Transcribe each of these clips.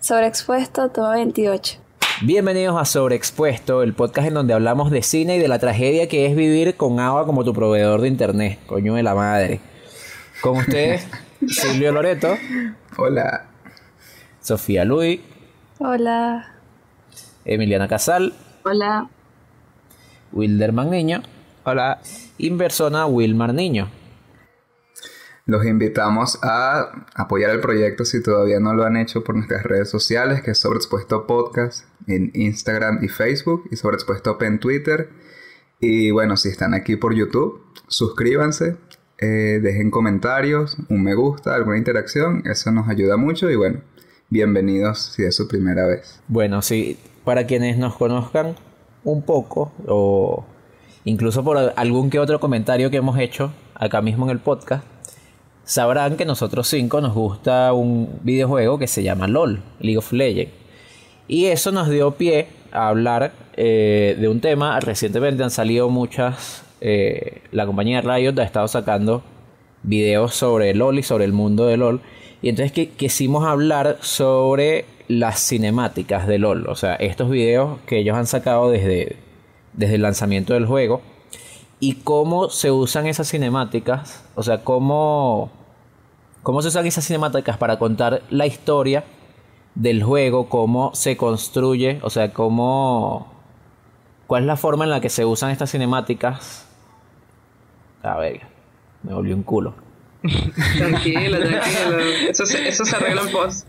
Sobreexpuesto, toma 28. Bienvenidos a Sobreexpuesto, el podcast en donde hablamos de cine y de la tragedia que es vivir con agua como tu proveedor de internet, coño de la madre. Con ustedes, Silvio Loreto. Hola. Sofía Luis. Hola. Emiliana Casal. Hola. Wilderman Niño. Hola. Inversona Wilmar Niño. Los invitamos a apoyar el proyecto si todavía no lo han hecho por nuestras redes sociales, que es Sobreexpuesto Podcast en Instagram y Facebook y Sobreexpuesto en Twitter. Y bueno, si están aquí por YouTube, suscríbanse, eh, dejen comentarios, un me gusta, alguna interacción, eso nos ayuda mucho y bueno, bienvenidos si es su primera vez. Bueno, sí, para quienes nos conozcan un poco o incluso por algún que otro comentario que hemos hecho acá mismo en el podcast, sabrán que nosotros cinco nos gusta un videojuego que se llama LOL, League of Legends. Y eso nos dio pie a hablar eh, de un tema. Recientemente han salido muchas. Eh, la compañía Riot ha estado sacando videos sobre LOL y sobre el mundo de LOL. Y entonces que, quisimos hablar sobre las cinemáticas de LOL. O sea, estos videos que ellos han sacado desde, desde el lanzamiento del juego. Y cómo se usan esas cinemáticas. O sea, cómo cómo se usan esas cinemáticas para contar la historia del juego, cómo se construye, o sea, cómo... ¿Cuál es la forma en la que se usan estas cinemáticas? A ver, me volvió un culo. tranquilo, tranquilo. Eso se, eso se arregla en post.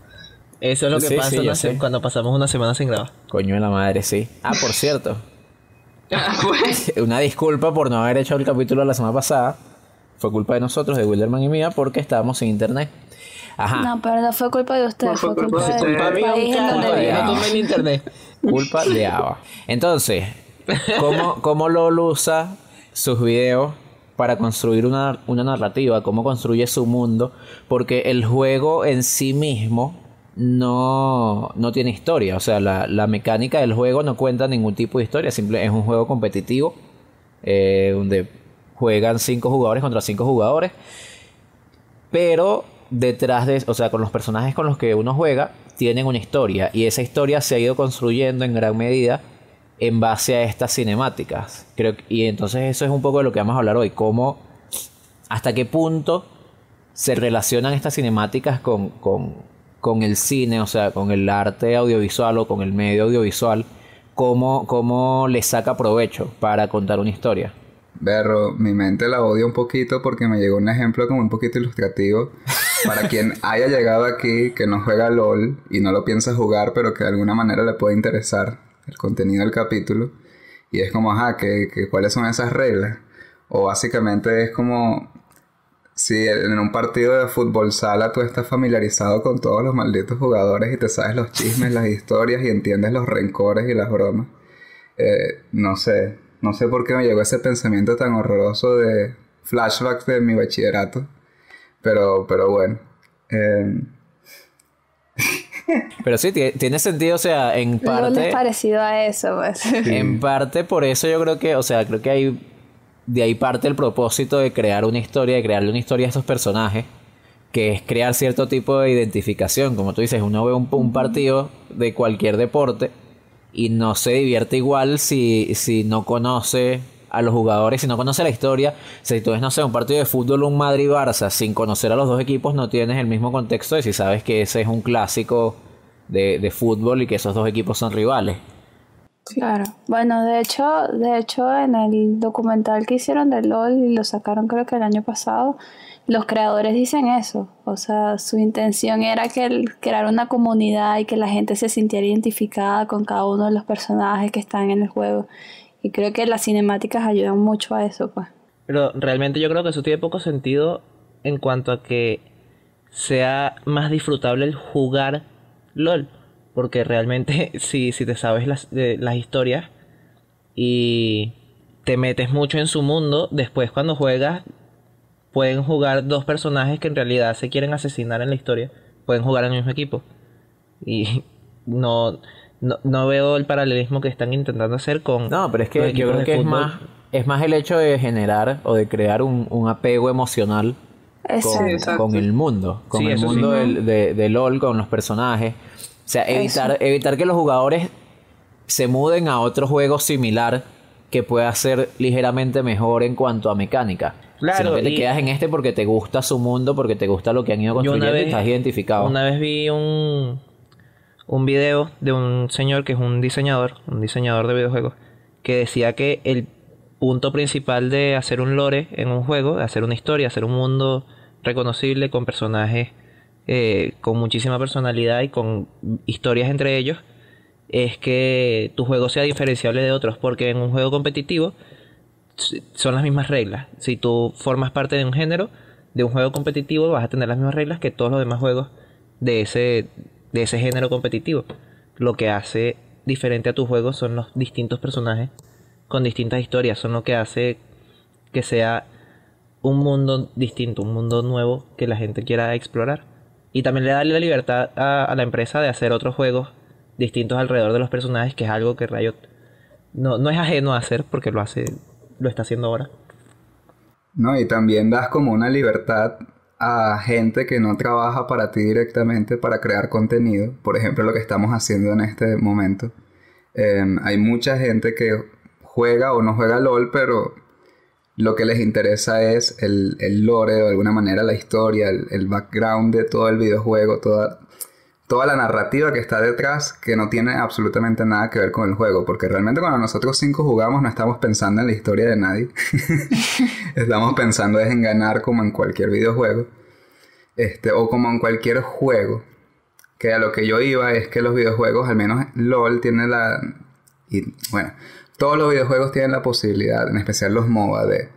Eso es lo que pasa cuando pasamos una semana sin grabar. Coño de la madre, sí. Ah, por cierto. Ah, pues. Una disculpa por no haber hecho el capítulo la semana pasada. Fue culpa de nosotros, de Wilderman y mía, porque estábamos sin internet. Ajá. No, pero no fue culpa de ustedes, fue, culpa, de, culpa mía. No tomé internet. Culpa de Ava. Entonces, ¿cómo, cómo LOL usa sus videos para construir una, una narrativa? ¿Cómo construye su mundo? Porque el juego en sí mismo no, no tiene historia. O sea, la, la, mecánica del juego no cuenta ningún tipo de historia. Simple, es un juego competitivo eh, donde juegan cinco jugadores contra cinco jugadores. Pero detrás de, o sea, con los personajes con los que uno juega, tienen una historia. Y esa historia se ha ido construyendo en gran medida en base a estas cinemáticas. Creo, y entonces eso es un poco de lo que vamos a hablar hoy. Cómo, hasta qué punto se relacionan estas cinemáticas con, con, con el cine, o sea, con el arte audiovisual o con el medio audiovisual. Cómo, cómo le saca provecho para contar una historia. Berro, mi mente la odia un poquito porque me llegó un ejemplo como un poquito ilustrativo. Para quien haya llegado aquí, que no juega LOL y no lo piensa jugar, pero que de alguna manera le puede interesar el contenido del capítulo. Y es como, ajá, ¿qué, cuáles son esas reglas? O básicamente es como si en un partido de fútbol sala tú estás familiarizado con todos los malditos jugadores y te sabes los chismes, las historias y entiendes los rencores y las bromas. Eh, no sé, no sé por qué me llegó ese pensamiento tan horroroso de flashbacks de mi bachillerato. Pero, pero bueno. Em, pero sí, tiene sentido, o sea, en parte... es parecido a eso, pues. En parte por eso yo creo que, o sea, creo que hay... De ahí parte el propósito de crear una historia, de crearle una historia a estos personajes, que es crear cierto tipo de identificación. Como tú dices, uno ve un partido de cualquier deporte y no se divierte igual si, si no conoce a los jugadores, si no conoce la historia. Si tú ves, no sé, un partido de fútbol, un Madrid-Barça, sin conocer a los dos equipos, no tienes el mismo contexto de si sabes que ese es un clásico de, de fútbol y que esos dos equipos son rivales. Claro. Bueno, de hecho, de hecho, en el documental que hicieron de LOL y lo sacaron creo que el año pasado, los creadores dicen eso. O sea, su intención era que crear una comunidad y que la gente se sintiera identificada con cada uno de los personajes que están en el juego. Y creo que las cinemáticas ayudan mucho a eso, pues. Pero realmente yo creo que eso tiene poco sentido en cuanto a que sea más disfrutable el jugar LOL. Porque realmente si, si te sabes las, las historias y te metes mucho en su mundo, después cuando juegas pueden jugar dos personajes que en realidad se quieren asesinar en la historia, pueden jugar en el mismo equipo. Y no, no, veo el paralelismo que están intentando hacer con... No, pero es que yo creo que es más, es más el hecho de generar o de crear un, apego emocional. Exacto. con el mundo, con Sí, el sí. mundo del- de, de LOL, con los personajes. O sea, evitar, evitar que los jugadores se muden a otro juego similar que pueda ser ligeramente mejor en cuanto a mecánica. Claro, Sino que te quedas en este porque te gusta su mundo, porque te gusta lo que han ido construyendo y estás identificado. una vez vi un, un video de un señor que es un diseñador, un diseñador de videojuegos, que decía que el punto principal de hacer un lore en un juego, de hacer una historia, hacer un mundo reconocible con personajes eh, con muchísima personalidad y con historias entre ellos, es que tu juego sea diferenciable de otros, porque en un juego competitivo son las mismas reglas. Si tú formas parte de un género, de un juego competitivo, vas a tener las mismas reglas que todos los demás juegos de ese, de ese género competitivo. Lo que hace diferente a tu juego son los distintos personajes con distintas historias. Son lo que hace que sea un mundo distinto, un mundo nuevo que la gente quiera explorar. Y también le da la libertad a, a la empresa de hacer otros juegos distintos alrededor de los personajes, que es algo que Riot no, no es ajeno a hacer porque lo hace, lo está haciendo ahora. No, y también das como una libertad a gente que no trabaja para ti directamente para crear contenido. Por ejemplo, lo que estamos haciendo en este momento. Eh, hay mucha gente que juega o no juega LOL, pero lo que les interesa es el, el lore, de alguna manera la historia, el, el background de todo el videojuego, toda, toda la narrativa que está detrás que no tiene absolutamente nada que ver con el juego. Porque realmente cuando nosotros cinco jugamos no estamos pensando en la historia de nadie. estamos pensando en ganar como en cualquier videojuego. Este, o como en cualquier juego. Que a lo que yo iba es que los videojuegos, al menos LOL, tiene la... Y bueno, todos los videojuegos tienen la posibilidad, en especial los MOBA, de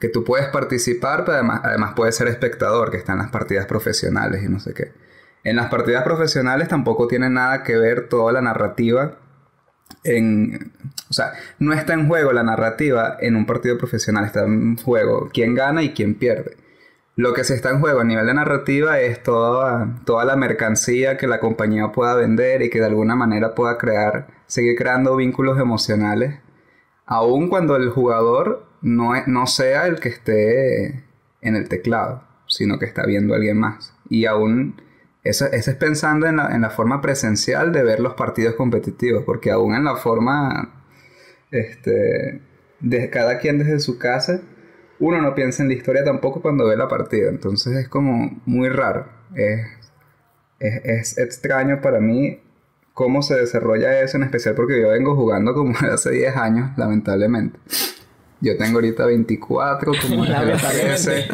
que tú puedes participar, pero además, además puedes ser espectador, que están las partidas profesionales y no sé qué. En las partidas profesionales tampoco tiene nada que ver toda la narrativa en... O sea, no está en juego la narrativa en un partido profesional, está en juego quién gana y quién pierde. Lo que se está en juego a nivel de narrativa es toda, toda la mercancía que la compañía pueda vender y que de alguna manera pueda crear, seguir creando vínculos emocionales, aun cuando el jugador no, es- no sea el que esté en el teclado, sino que está viendo a alguien más. Y aún, eso, eso es pensando en la, en la forma presencial de ver los partidos competitivos, porque aún en la forma este, de cada quien desde su casa, uno no piensa en la historia tampoco cuando ve la partida. Entonces es como muy raro. Es, es, es extraño para mí cómo se desarrolla eso, en especial porque yo vengo jugando como hace 10 años, lamentablemente. Yo tengo ahorita 24, como desde los 13.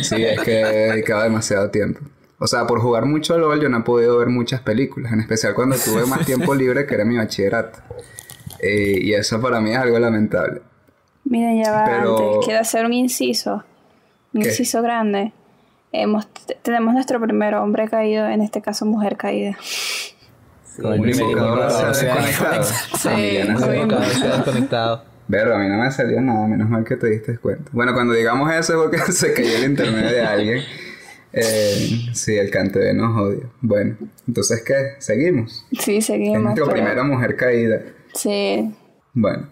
Sí, es que he dedicado demasiado tiempo. O sea, por jugar mucho LOL yo no he podido ver muchas películas, en especial cuando tuve más tiempo libre que era mi bachillerato. Eh, y eso para mí es algo lamentable. Miren, ya va Pero- antes. Quiero hacer un inciso. Un ¿Qué? inciso grande. Hemos, tenemos nuestro primer hombre caído, en este caso mujer caída. Con el primer invocador se ha desconectado. Sí, se ha desconectado. Pero a mí no me salió nada, menos mal que te diste cuenta. Bueno, cuando digamos eso es porque se cayó el internet de alguien. Eh, sí, el cante nos odia. Bueno, entonces, ¿qué? Seguimos. Sí, Es seguimos. nuestra pero- primera mujer caída. Sí, Bueno.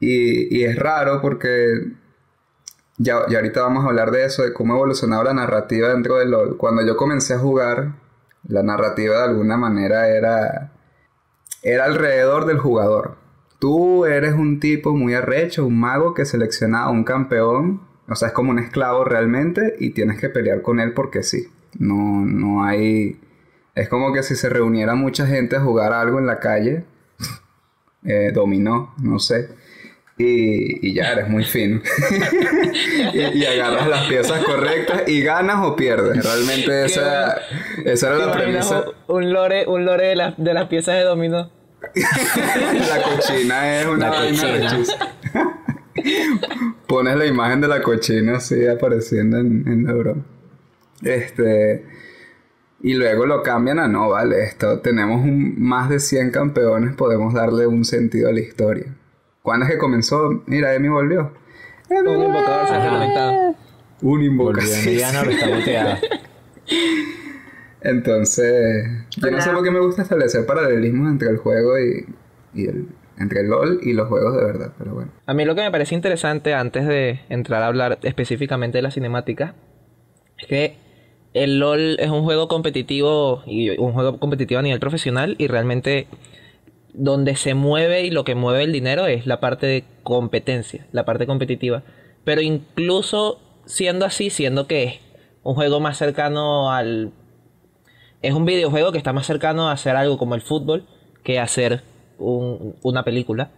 Y, y es raro porque ya, ya ahorita vamos a hablar de eso, de cómo ha evolucionado la narrativa dentro de LOL. Cuando yo comencé a jugar, la narrativa de alguna manera era, era alrededor del jugador. Tú eres un tipo muy arrecho, un mago que selecciona a un campeón, o sea, es como un esclavo realmente y tienes que pelear con él porque sí. No, no hay... Es como que si se reuniera mucha gente a jugar algo en la calle, eh, dominó, no sé. Y, y ya eres muy fino. y, y agarras las piezas correctas y ganas o pierdes. Realmente esa, esa era ¿Te la premisa. un- lore, un lore de, las- de las piezas de dominó? la cochina es una La vaina cochina. Pones la imagen de la cochina así apareciendo en, en la broma. Este. Y luego lo cambian a no, vale, esto tenemos un- más de 100 campeones, podemos darle un sentido a la historia. ¿Cuándo es que comenzó? Mira, Emi volvió. Un invocador se ha. Un está muteada. Entonces, yo no sé por qué me gusta establecer paralelismos entre el juego y, y el, entre LOL y los juegos de verdad, pero bueno. A mí lo que me parece interesante antes de entrar a hablar específicamente de la cinemática Es que el LOL es un juego competitivo y un juego competitivo a nivel profesional y realmente donde se mueve y lo que mueve el dinero es la parte de competencia, la parte competitiva. Pero incluso siendo así, siendo que es un juego más cercano al... Es un videojuego que está más cercano a hacer algo como el fútbol que hacer un- una película.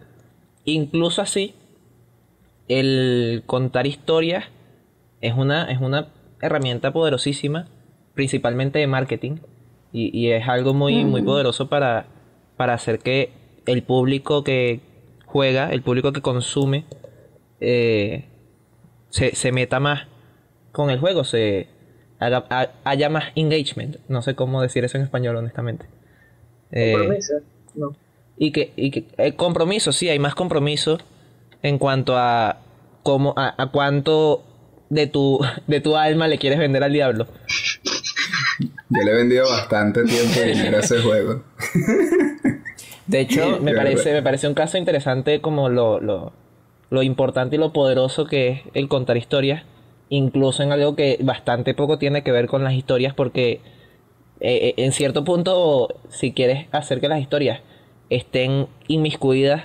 Incluso así, el contar historias es una, es una herramienta poderosísima, principalmente de marketing. Y, y es algo muy, muy poderoso para, para hacer que el público que juega, el público que consume, eh, se, se meta más con el juego, se haga- ha- haya más engagement. No sé cómo decir eso en español, honestamente. Eh, Compromiso. No. Y que, y que el compromiso, sí, hay más compromiso en cuanto a cómo, a, a cuánto de tu, de tu alma le quieres vender al diablo. Yo le he vendido bastante tiempo y dinero a ese juego. De hecho, me parece, me parece un caso interesante como lo, lo, lo importante y lo poderoso que es el contar historias, incluso en algo que bastante poco tiene que ver con las historias, porque eh, eh, en cierto punto, si quieres hacer que las historias estén inmiscuidas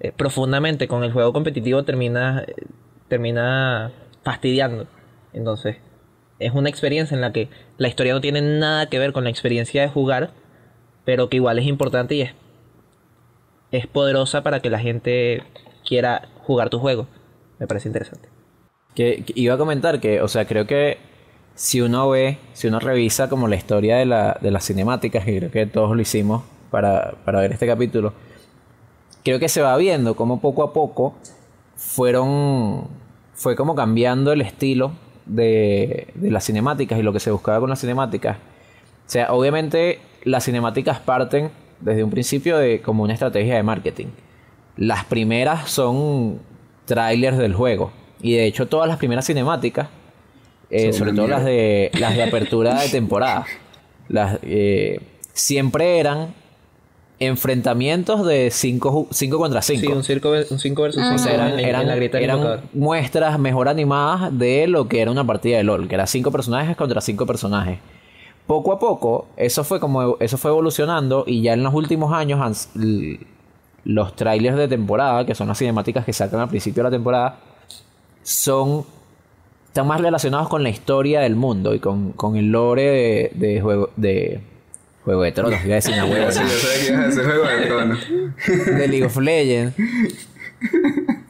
eh, profundamente con el juego competitivo, termina, termina fastidiando. Entonces, es una experiencia en la que la historia no tiene nada que ver con la experiencia de jugar, pero que igual es importante y es es poderosa para que la gente quiera jugar tu juego. Me parece interesante. Que, que iba a comentar que, o sea, creo que si uno ve, si uno revisa como la historia de, la, de las cinemáticas, y creo que todos lo hicimos para, para ver este capítulo, creo que se va viendo como poco a poco fueron, fue como cambiando el estilo de, de las cinemáticas y lo que se buscaba con las cinemáticas. O sea, obviamente las cinemáticas parten desde un principio de como una estrategia de marketing. Las primeras son trailers del juego. Y de hecho todas las primeras cinemáticas, eh, sobre todo las de, las de apertura de temporada, las, eh, siempre eran enfrentamientos de 5 contra 5. Sí, un 5 un cinco versus 5 O sea, eran, la grieta muestras mejor animadas de lo que era una partida de LOL, que era cinco personajes contra cinco personajes. Poco a poco, eso fue como eso fue evolucionando y ya en los últimos años los trailers de temporada, que son las cinemáticas que sacan al principio de la temporada, son están más relacionados con la historia del mundo y con, con el lore de, de juego de Juego de Tronos, iba a decir una hueva, Sí, yo sabía que ibas a hacer Juego de Tronos. de League of Legends.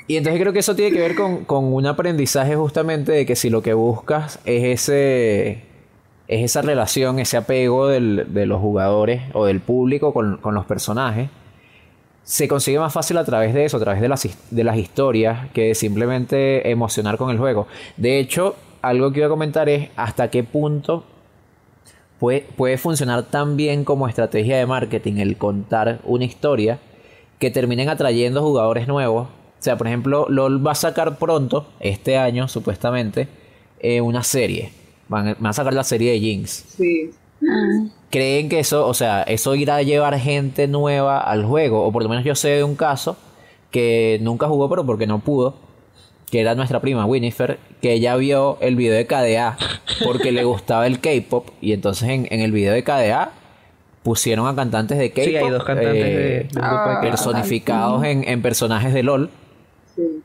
Y entonces creo que eso tiene que ver con, con un aprendizaje justamente de que si lo que buscas es ese es esa relación, ese apego del- de los jugadores o del público con, con los personajes, se consigue más fácil a través de eso, a través de las, de las historias, que de simplemente emocionar con el juego. De hecho, algo que iba a comentar es hasta qué punto puede, puede funcionar tan bien como estrategia de marketing el contar una historia que terminen atrayendo jugadores nuevos. O sea, por ejemplo, LOL va a sacar pronto, este año supuestamente, eh, una serie. Van, a- van a sacar la serie de Jinx. Sí. ¿Creen que eso, o sea, eso irá a llevar gente nueva al juego? O por lo menos yo sé de un caso que nunca jugó, pero porque no pudo, que era nuestra prima Winifred, que ella vio el video de KDA porque le gustaba el K-pop y entonces en, en el video de KDA pusieron a cantantes de K-pop Sí, hay dos cantantes eh, de, ah, K-pop. personificados en, en personajes de LOL.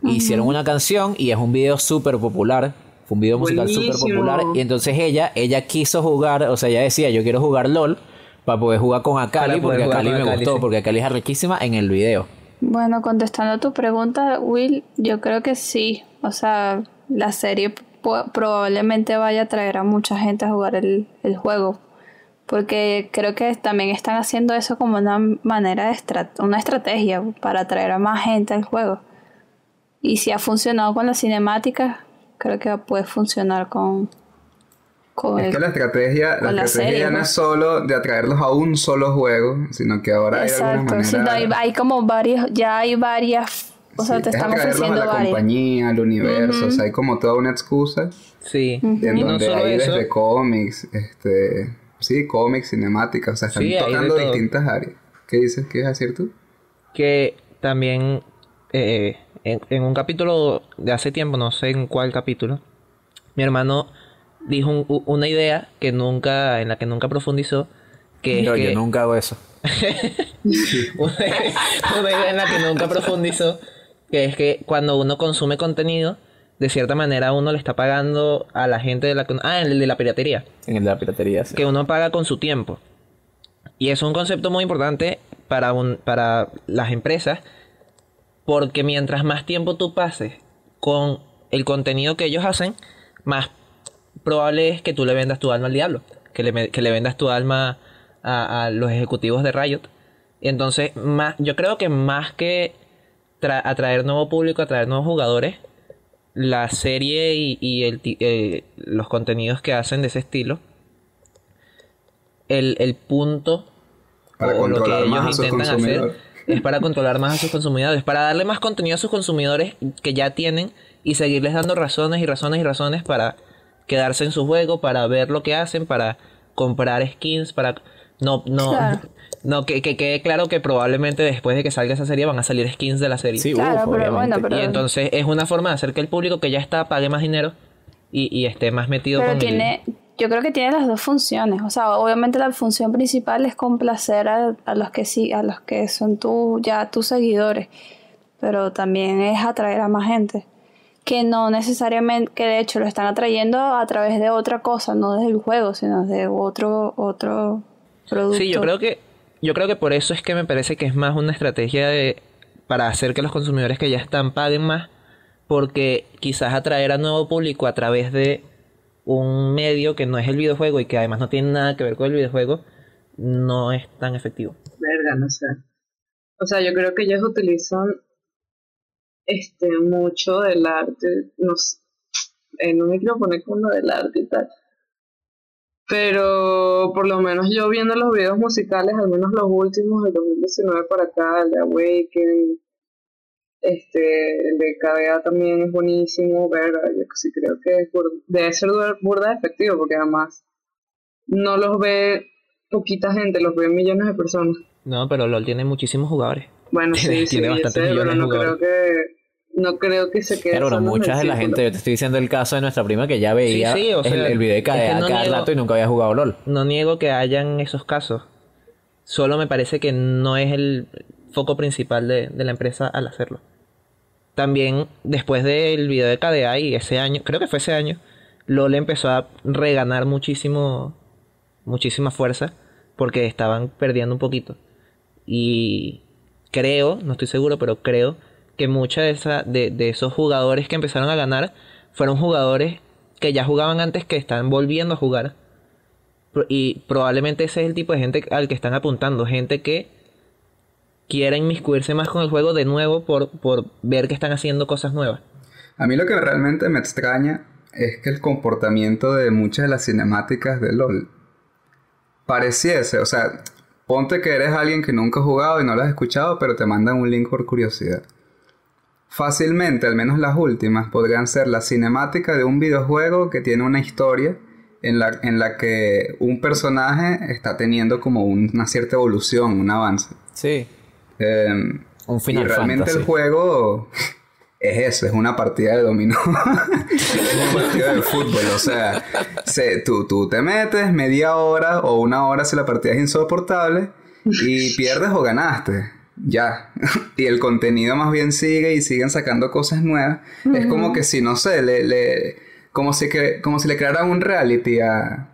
Hicieron una canción y es un video súper popular. Fue un video musical súper popular. Y entonces ella, ella quiso jugar, o sea, ella decía, yo quiero jugar LOL para poder jugar con Akali, porque Akali me Akali, gustó, sí. porque Akali es riquísima en el video. Bueno, contestando a tu pregunta, Will, yo creo que sí. O sea, la serie probablemente vaya a traer a mucha gente a jugar el, el juego. Porque creo que también están haciendo eso como una manera de una estrategia para atraer a más gente al juego. Y si ha funcionado con las cinemáticas, creo que puede funcionar con, con Es el que la estrategia, la con la estrategia serie, ya no ¿no? es solo de atraerlos a un solo juego, sino que ahora hay alguna Exacto, manera... sí, no, hay, hay como varias, ya hay varias, o sea, te es están atraerlos ofreciendo a la varias. compañía, al universo, o sea, hay como toda una excusa Sí, en donde solo hay eso, desde cómics, este, sí, cómics, cinemáticas, o sea, están Sí, tocando distintas áreas. ¿Qué dices? ¿Qué ibas a decir tú? que también eh, en, en un capítulo de hace tiempo, no sé en cuál capítulo, mi hermano dijo un- una idea que nunca, en la que nunca profundizó, que es Yo, que yo nunca hago eso. una, una idea en la que nunca profundizó, que es que cuando uno consume contenido, de cierta manera uno le está pagando a la gente de la ah, el de la piratería, En el de la piratería. sí. que uno paga con su tiempo. Y es un concepto muy importante para un, para las empresas, porque mientras más tiempo tú pases con el contenido que ellos hacen, más probable es que tú le vendas tu alma al diablo, que le, que le vendas tu alma a, a los ejecutivos de Riot. Y entonces, más, yo creo que más que tra- atraer nuevo público, atraer nuevos jugadores, la serie y, y el, eh, los contenidos que hacen de ese estilo, el, el punto Para o lo que ellos intentan hacer es para controlar más a sus consumidores, para darle más contenido a sus consumidores que ya tienen y seguirles dando razones y razones y razones para quedarse en su juego, para ver lo que hacen, para comprar skins, para no no Claro. no que, que quede claro que probablemente después de que salga esa serie van a salir skins de la serie. Sí, Claro, uf, pero bueno, pero- Y entonces es una forma de hacer que el público que ya está pague más dinero y, y esté más metido Pero con el- tiene, yo creo que tiene las dos funciones. O sea, obviamente la función principal es complacer a, a los que sí, a los que son tu, ya tus seguidores. Pero también es atraer a más gente. Que no necesariamente, que de hecho lo están atrayendo a través de otra cosa, no desde el juego, sino de otro, otro producto. Sí, yo creo que yo creo que por eso es que me parece que es más una estrategia de para hacer que los consumidores que ya están paguen más, porque quizás atraer a nuevo público a través de un medio que no es el videojuego y que además no tiene nada que ver con el videojuego no es tan efectivo. Verga, no sé. O sea, yo creo que ellos utilizan este mucho del arte. No, sé, eh, no me quiero poner con lo del arte y tal. Pero por lo menos yo viendo los videos musicales, al menos los últimos del 2019 para acá, el de Awaken, este, el de KDA también es buenísimo, verga, yo sí creo que es bur- debe ser bur- burda de efectivo, porque además no los ve poquita gente, los ve millones de personas. No, pero LOL tiene muchísimos jugadores. Bueno, Tiene- sí, sí, tiene yo bastantes sé, pero millones de no creo que no creo que se quede Claro, pero solo en mucha el de la gente, yo te estoy diciendo el caso de nuestra prima que ya veía sí, o sea, el, el video de es que KDA no cada niego- rato y nunca había jugado LOL. No niego que hayan esos casos. Solo me parece que no es el foco principal de, de la empresa al hacerlo. También después del video de KDA y ese año, creo que fue ese año, LOL empezó a reganar muchísimo, muchísima fuerza porque estaban perdiendo un poquito. Y creo, no estoy seguro, pero creo que muchos de, de, esos jugadores que empezaron a ganar fueron jugadores que ya jugaban antes que están volviendo a jugar. Y probablemente ese es el tipo de gente al que están apuntando. Gente que quiere inmiscuirse más con el juego de nuevo por, por ver que están haciendo cosas nuevas. A mí lo que realmente me extraña es que el comportamiento de muchas de las cinemáticas de LOL pareciese, o sea, ponte que eres alguien que nunca ha jugado y no lo has escuchado, pero te mandan un link por curiosidad. Fácilmente, al menos las últimas, podrían ser la cinemática de un videojuego que tiene una historia en la, en la que un personaje está teniendo como un- una cierta evolución, un avance. Sí. Em, Un Final y realmente Fantasy. el juego es eso, es una partida de dominó. es un partido de fútbol, o sea, se- tú, tú te metes media hora o una hora si la partida es insoportable y pierdes o ganaste. Ya. y el contenido más bien sigue y siguen sacando cosas nuevas. Es como que si, no sé, le, le- como, si que, como si le crearan un reality a,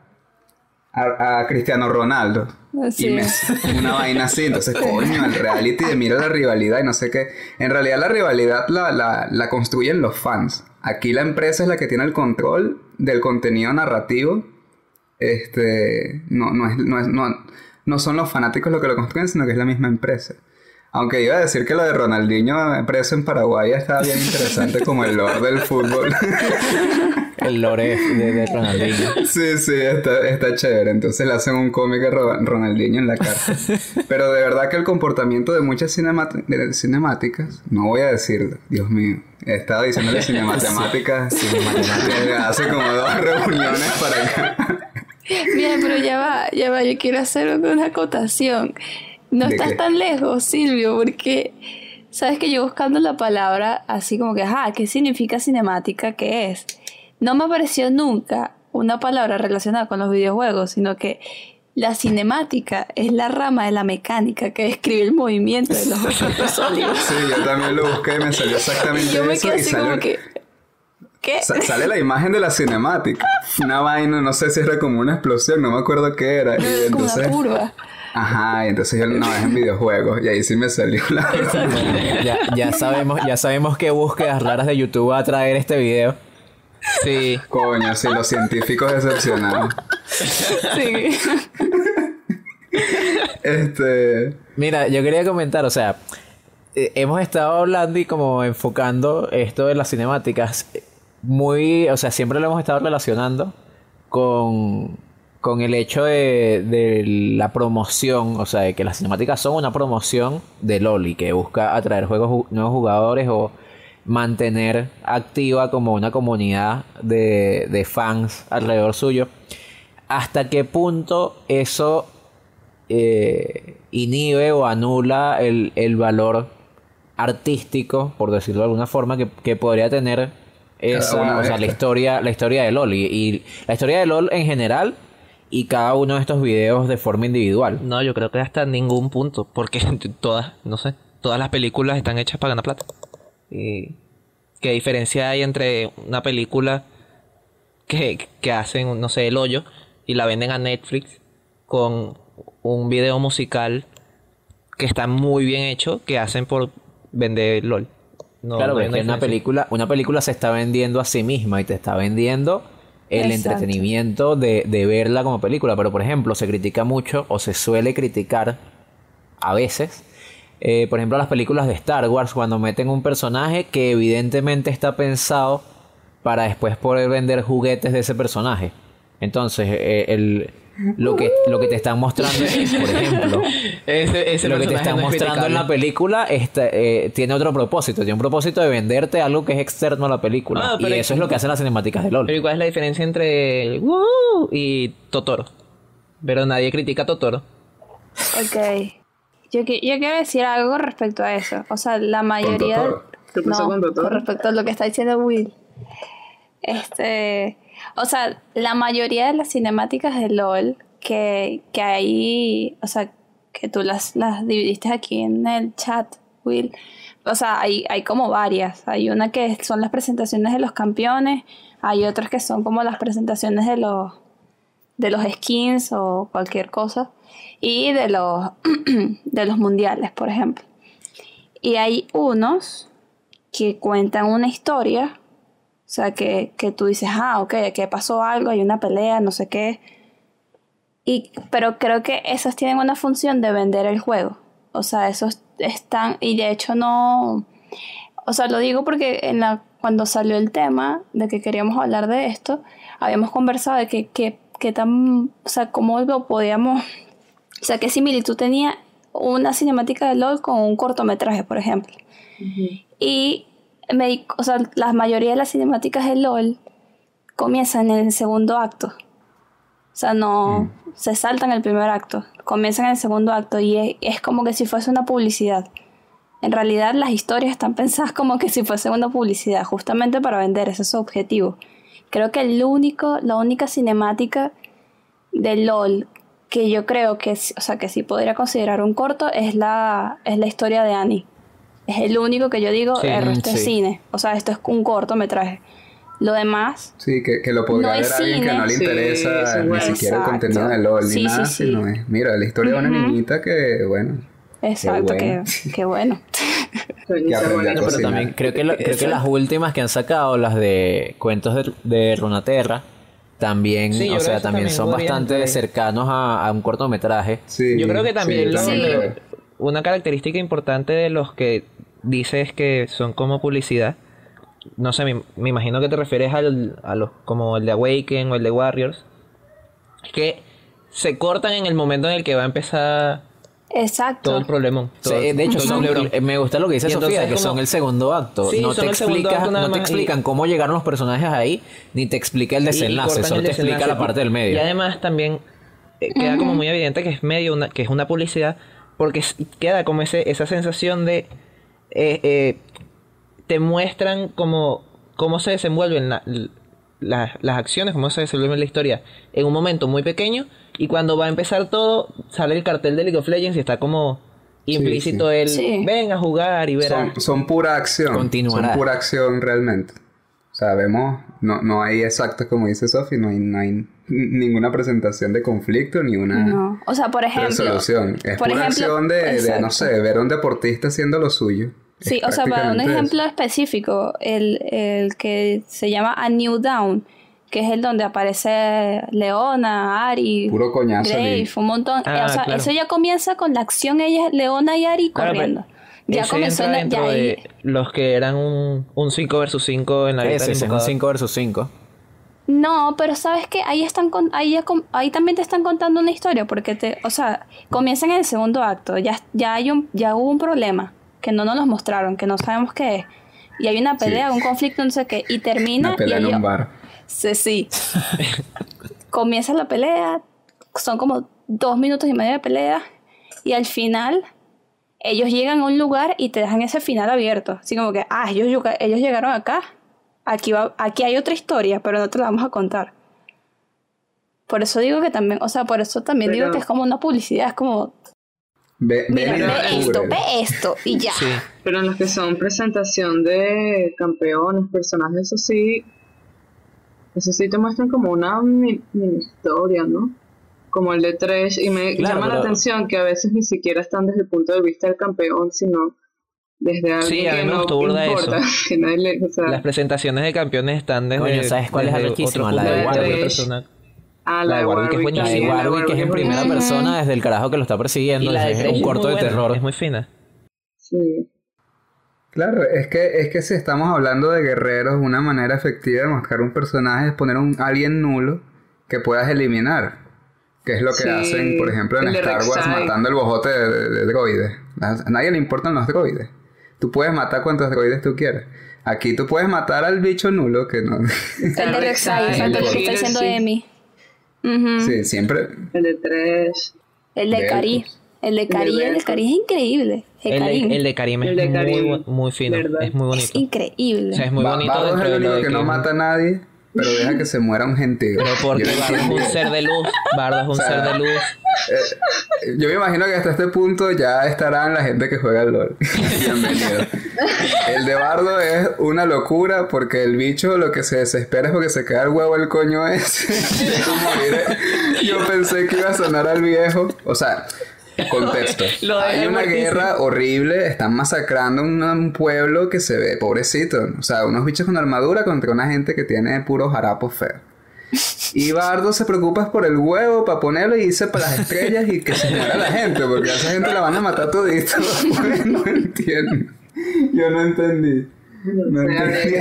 a, a Cristiano Ronaldo. Así Y me- es. una vaina así, entonces coño, el reality de mira la rivalidad y no sé qué. En realidad la rivalidad la, la, la construyen los fans. Aquí la empresa es la que tiene el control del contenido narrativo. Este, no, no, es, no, es- no, no son los fanáticos los que lo construyen, sino que es la misma empresa. Aunque iba a decir que lo de Ronaldinho preso en Paraguay estaba bien interesante como el lore del fútbol. El lore de, de Ronaldinho. Sí, sí, está, está chévere. Entonces le hacen un cómic a Ro- Ronaldinho en la cárcel. Pero de verdad que el comportamiento de muchas de cinemáticas, no voy a decir, Dios mío, he estado diciéndole cinematemáticas desde hace como dos reuniones para acá. Mira, pero ya va, ya va, yo quiero hacer una acotación. No ¿De estás qué? tan lejos, Silvio, porque sabes que yo buscando la palabra así como que, ajá, ¿qué significa cinemática? ¿Qué es? No me apareció nunca una palabra relacionada con los videojuegos, sino que la cinemática es la rama de la mecánica que describe el movimiento de los objetos sólidos. Sí, yo también lo busqué y me salió exactamente Yo me eso. quedé Y así sale, como que. ¿Qué? sa- sale la imagen de la cinemática. Una vaina, no sé si era como una explosión, no me acuerdo qué era. Y Es como una entonces, curva. Ajá, y entonces yo no, es en videojuegos. Y ahí sí me salió la. Ya, ya sabemos, ya sabemos qué búsquedas raras de YouTube va a traer este video. Sí. Coño, sí, los científicos decepcionados. Sí. Este. Mira, yo quería comentar, o sea, eh, hemos estado hablando y como enfocando esto de las cinemáticas muy, o sea, siempre lo hemos estado relacionando con, con el hecho de, de la promoción, o sea, de que las cinemáticas son una promoción de LOL y que busca atraer juegos ju- nuevos jugadores o mantener activa como una comunidad de, de fans alrededor suyo. ¿Hasta qué punto eso eh, inhibe o anula el, el valor artístico, por decirlo de alguna forma, que, que podría tener esa, o sea, la historia, la historia de LOL y, y la historia de LOL en general y cada uno de estos videos de forma individual. No, yo creo que hasta ningún punto, porque todas, no sé, todas las películas están hechas para ganar plata. Y qué diferencia hay entre una película que, que hacen, no sé, el hoyo y la venden a Netflix con un video musical que está muy bien hecho que hacen por vender LOL. No, claro, no una película, una película se está vendiendo a sí misma y te está vendiendo el Exacto. entretenimiento de, de verla como película. Pero, por ejemplo, se critica mucho o se suele criticar a veces, eh, por ejemplo, las películas de Star Wars cuando meten un personaje que evidentemente está pensado para después poder vender juguetes de ese personaje. Entonces, eh, el, lo, que, lo que te están mostrando es, por ejemplo, Ese, ese lo que te están no es mostrando en la película este, eh, tiene otro propósito. Tiene un propósito de venderte algo que es externo a la película. Ah, y eso es lo que hacen las cinemáticas de LOL. Pero ¿y ¿cuál es la diferencia entre Woo y Totoro? Pero nadie critica a Totoro. Ok. Yo, yo quiero decir algo respecto a eso. O sea, la mayoría. ¿Qué pasó no, con Totoro? respecto a lo que está diciendo Will. Este. O sea, la mayoría de las cinemáticas de LOL que, que hay. O sea, que tú las, las dividiste aquí en el chat, Will. O sea, hay, hay como varias. Hay una que son las presentaciones de los campeones. Hay otras que son como las presentaciones de los de los skins o cualquier cosa y de los de los mundiales por ejemplo y hay unos que cuentan una historia o sea que, que tú dices ah ok aquí pasó algo hay una pelea no sé qué y pero creo que esos tienen una función de vender el juego. O sea esos están y de hecho no o sea, lo digo porque en la, cuando salió el tema de que queríamos hablar de esto, habíamos conversado de que, que, que tan, o sea, cómo lo podíamos, o sea, qué similitud tenía una cinemática de LOL con un cortometraje, por ejemplo. Y me di- o sea, la mayoría de las cinemáticas de LOL comienzan en el segundo acto. O sea, no se saltan el primer acto, comienzan en el segundo acto y es, es como que si fuese una publicidad. En realidad las historias están pensadas como que si fuese una publicidad, justamente para vender, ese es su objetivo. Creo que el único, la única cinemática de LOL que yo creo que, o sea, que sí podría considerar un corto es la, es la historia de Annie. Es el único que yo digo, Sí, el resto es cine. O sea, esto es un cortometraje. Lo demás, Sí, que, que lo podría No ver alguien que no le interesa sí, ni bueno. siquiera el contenido de LOL ni nada, sí, sí. sino es, mira, la historia de una niñita que, bueno, exacto, bueno. que, que bueno. Que a buena. Pero también creo que, lo- creo que las últimas que han sacado, las de cuentos de, de Runaterra, también, Sí, o sea, también también son bastante cercanos a, a un cortometraje. sí. Yo creo que también, sí, lo- también Sí. creo. Una característica importante de los que dices que son como publicidad, no sé, me, me imagino que te refieres al, a los como el de Awaken o el de Warriors, es que se cortan en el momento en el que va a empezar Exacto. todo el problema. Sí, de hecho, son- eh, me gusta lo que dice Y entonces Sofía, que como- son el segundo acto. Sí, no te explicas, acto no te y- explican cómo llegaron los personajes ahí, ni te explica el desenlace, solo te explica la parte del medio. Y además también eh, queda como muy evidente que es medio una, que es una publicidad, porque queda como ese, esa sensación de eh, eh, te muestran como cómo se desenvuelven la- l- las, las acciones, cómo se desenvuelve la historia en un momento muy pequeño y cuando va a empezar todo sale el cartel de League of Legends y está como implícito el Sí. ven a jugar y verás. Son, son pura acción. Continuará. Son pura acción realmente. Sea, vemos, no, no hay exacto como dice Sophie, no hay, no hay ninguna presentación de conflicto ni una No. O sea, por ejemplo. resolución. Es por pura ejemplo- acción de, de, no sé, ver a un deportista haciendo lo suyo. Sí, Es o sea, para un ejemplo eso. específico, el, el que se llama A New Dawn, que es el donde aparece Leona, Ari, Puro coñazo Grave, un montón. Ah, o sea, claro. eso ya comienza con la acción, ella, Leona y Ari Claro, pero corriendo. Ya comenzó entra en la- dentro ya ahí- de los que eran un, un 5 versus 5 en la vida Ese, del ese es un invocador. 5 versus 5. No, pero sabes que ahí están con, ahí, ya com- ahí también te están contando una historia porque te, o sea, comienzan en el segundo acto, ya ya hay un ya hubo un problema que no nos los mostraron, que no sabemos qué es. Y hay una pelea, un conflicto, no sé qué, y termina Una pelea y en ellos- un bar. Sí, sí. Comienza la pelea, son como dos minutos y medio de pelea, y al final ellos llegan a un lugar y te dejan ese final abierto. Así como que, ah, ellos, ellos llegaron acá, aquí, va, aquí hay otra historia, pero no te la vamos a contar. Por eso digo que también, o sea, por eso también digo que es como una publicidad, es como, Ve, mira, ve esto, ve esto, y ya. Sí. Pero en los que son presentación de campeones, personajes, eso sí, eso sí te muestran como una mi- mini historia, ¿no? Como el de Tresh, y me Claro, llama la pero- atención que a veces ni siquiera están desde el punto de vista del campeón, sino desde algo Sí, a mí que me no importa, eso. que nadie le, o sea, Las presentaciones de campeones están desde. Coño, ¿sabes cuál es arrechísima? otro La de Warwick. personal. ah, la de Warwick es La de la de Warwick, que es en Warwick primera persona desde el carajo que lo está Y persiguiendo. la de es un corto de buena, terror. Es muy fina. Sí. Claro, es que, es que si estamos hablando de guerreros, una manera efectiva de mostrar un personaje es poner un alguien nulo que puedas eliminar. Que es lo que Sí, hacen, por ejemplo, en Star Wars matando el bojote de, de- de droides. A nadie le importan los droides. Tú puedes matar cuantos droides tú quieras. Aquí tú puedes matar al bicho nulo que no. El de Rek'Sai, El que está diciendo sí. Emi. Sí, siempre. El de Tresh. El de. Cari. El de Cari, el de. Cari es increíble. El, El el de Karim es El de muy, Karim, bu- muy fino. verdad. Es muy bonito. Es increíble. O sea, es muy Ba- bonito. Bardo es dentro el único de que no mata a nadie, pero deja que se muera un gentío. Pero porque Bardo es un ser de luz. Bardo es un sea, ser de luz. Yo me imagino que hasta este punto ya estarán la gente que juega al LOL. Bienvenido. El de Bardo es una locura porque el bicho lo que se desespera es porque se queda el huevo el coño ese. Yo pensé que iba a sonar al viejo. O sea, contexto. Lo Hay una muertísimo. guerra horrible, están masacrando un, un pueblo que se ve pobrecito. O sea, unos bichos con armadura contra una gente que tiene puros harapos feos. Y Bardo se preocupa por el huevo para ponerlo y irse para las estrellas y que se muera la gente, porque a esa gente la van a matar todito. no entiendo. Yo no entendí. No entendí.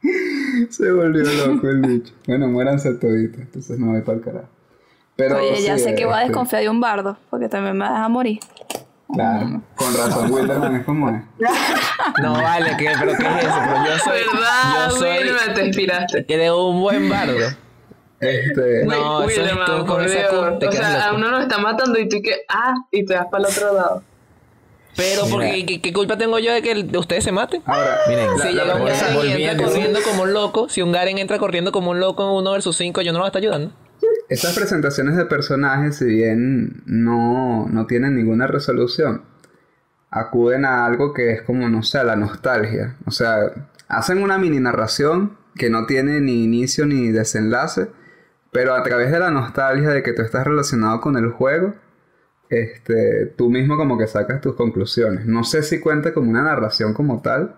Se volvió loco el bicho. Bueno, muéranse toditos, entonces me voy para el carajo. Pero, Oye, ya sí, sé que voy a este, desconfiar de un bardo, porque también me va a dejar morir. Claro, con razón Wilderman es como es. No vale, ¿qué? ¿pero qué es eso? Pero yo soy. ¿Verdad, Yo soy. Wilmer? Te inspiraste. que de un buen bardo. Este, No, eso es Wilderman, con- esa te O sea, a uno lo está matando y tú que, ah, y te vas para el otro lado. Pero, porque, ¿qué, qué culpa tengo yo de que el- de ustedes se maten? ahora, Miren, la- Si la llega un Garen y entra corriendo como un loco, si un Garen entra corriendo como un loco en uno versus 5, yo no lo voy a estar ayudando. Estas presentaciones de personajes, si bien no, no tienen ninguna resolución, acuden a algo que es como, no sé, la nostalgia. O sea, hacen una mini narración que no tiene ni inicio ni desenlace, pero a través de la nostalgia de que tú estás relacionado con el juego, este, tú mismo como que sacas tus conclusiones. No sé si cuenta como una narración como tal,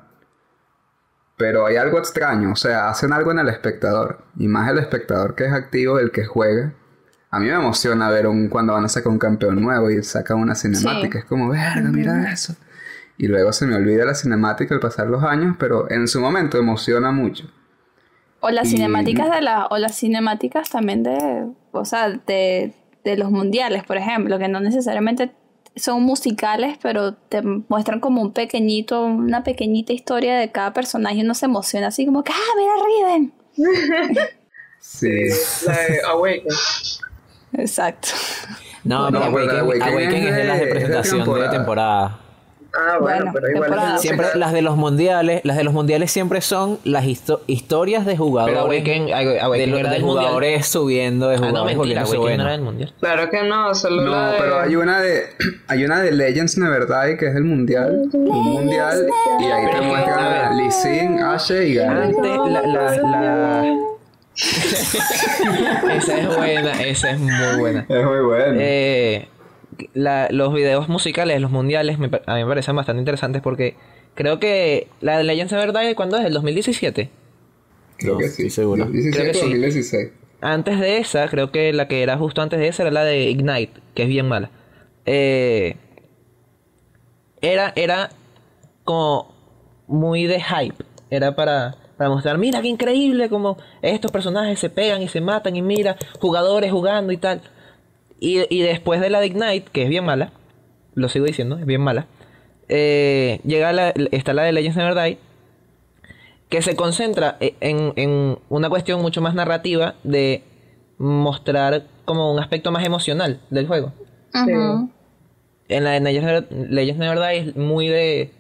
pero hay algo extraño, o sea, hacen algo en el espectador, y más el espectador que es activo, el que juega. A mí me emociona ver un, cuando van a sacar un campeón nuevo y sacan una cinemática, Sí. es como, verga, mira eso. Y luego se me olvida la cinemática al pasar los años, pero en su momento emociona mucho. O las Y- cinemáticas de la, o las cinemáticas también de, o sea, de, de los mundiales, por ejemplo, que no necesariamente son musicales, pero te muestran como un pequeñito, una pequeñita historia de cada personaje y uno se emociona así como que, ah, mira Riden. Sí. La de Awaken. Exacto. No, No, Awaken, Awaken Awaken es de las de presentación de temporada. Ah, bueno, Bueno, pero igual. Siempre las de los mundiales, las de los mundiales siempre son las histo- historias de Pero jugadores. Awaken, Awaken de, lo- era de del mundial. jugadores subiendo, de Ah, no, jugadores mentira, no era del mundial. Claro que no, solo No, la de... pero hay una de hay una de Legends Neverdive que es el mundial, un mundial y ahí te Pero, muestran a. Lee Sin, Ashe y Garen. Antes, la, la, la... esa es buena, esa es muy buena. Es muy bueno. Eh, la- los videos musicales de los mundiales me a mí me parecen bastante interesantes porque creo que la de Legends of Verdad, ¿cuándo es? ¿El 2017? Creo no, que sí. seguro. 17 Creo que sí. 2016. Antes de esa, creo que la que era justo antes de esa era la de Ignite, que es bien mala. Eh, era, era como muy de hype. Era para, para mostrar, mira qué increíble como estos personajes se pegan y se matan y mira, jugadores jugando y tal. Y, y después de la de Ignite, que es bien mala, lo sigo diciendo, es bien mala, eh, llega la, está la de Legends Never Die, que se concentra e- en, en una cuestión mucho más narrativa de mostrar como un aspecto más emocional del juego. Ujú. En la de Legends Never, Legends Never Die es muy de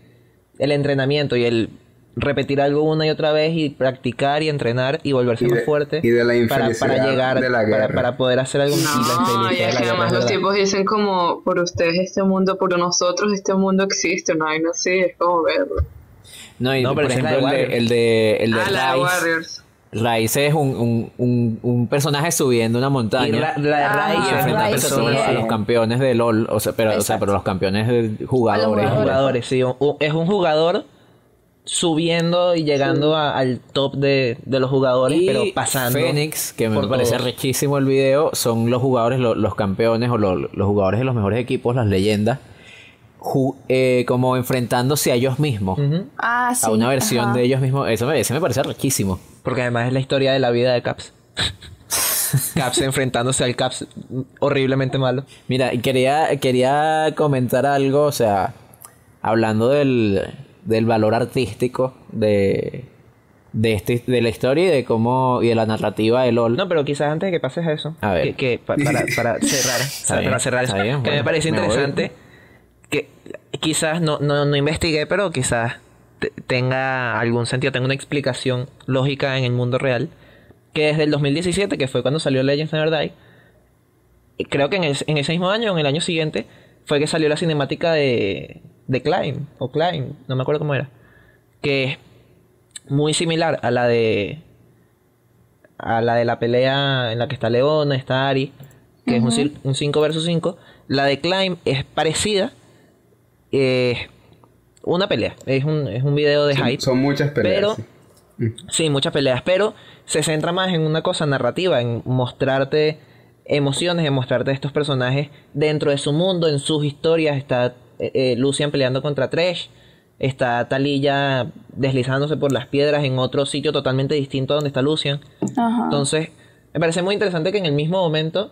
el entrenamiento y el repetir algo una y otra vez y practicar y entrenar y volverse Y más fuerte y de la para, para llegar de la para, guerra. para poder hacer algo No, y es que además los tipos dicen como, por ustedes este mundo, por nosotros este mundo existe, no hay así, es como verlo. No, y No, por ejemplo, el de, el de, el de ah, de Rice. Warriors. Rice es un, un, un, un personaje subiendo una Y montaña. la, Ah, Rice, sí, a los campeones de LOL, o sea, pero, o sea, pero los campeones de jugadores. Jugadores, sí. un- un- es un jugador subiendo y llegando a- al top de, de los jugadores, Y pero pasando. Phoenix, que me por parece todos. rechísimo el video, son los jugadores, lo- los campeones o lo- los jugadores de los mejores equipos, las leyendas, ju- eh, como enfrentándose a ellos mismos. Ah, sí. a una versión ajá. de ellos mismos. Eso me, ese me parece rechísimo. Porque además es la historia de la vida de Caps. Caps enfrentándose al Caps horriblemente malo. Mira, y quería, quería comentar algo, o sea, hablando del, del valor artístico de, de, este, de la historia y de cómo y de la narrativa de LOL. No, pero quizás antes de que pases a eso, A ver. que, que pa- para, para cerrar, para cerrar eso, bien, que bueno, me parece me voy. interesante, que quizás no, no, no investigué, pero quizás te- tenga algún sentido, tenga una explicación lógica en el mundo real, que desde el 2017, que fue cuando salió Legends Never Die, y creo que en, en ese mismo año o en el año siguiente, fue que salió la cinemática de, de Climb, o Climb, no me acuerdo cómo era, que es muy similar a la de a la de la pelea en la que está Leona, está Ari, que es un un 5 versus 5. La de Climb es parecida. Es una pelea. Es un, es un video de Son, hype. son muchas peleas. pero- sí. Sí, muchas peleas, pero se centra más en una cosa narrativa, en mostrarte emociones, en mostrarte estos personajes dentro de su mundo, en sus historias. Está eh, eh, Lucian peleando contra Tresh, está Talilla deslizándose por las piedras en otro sitio totalmente distinto a donde está Lucian. Ajá. Entonces, me parece muy interesante que en el mismo momento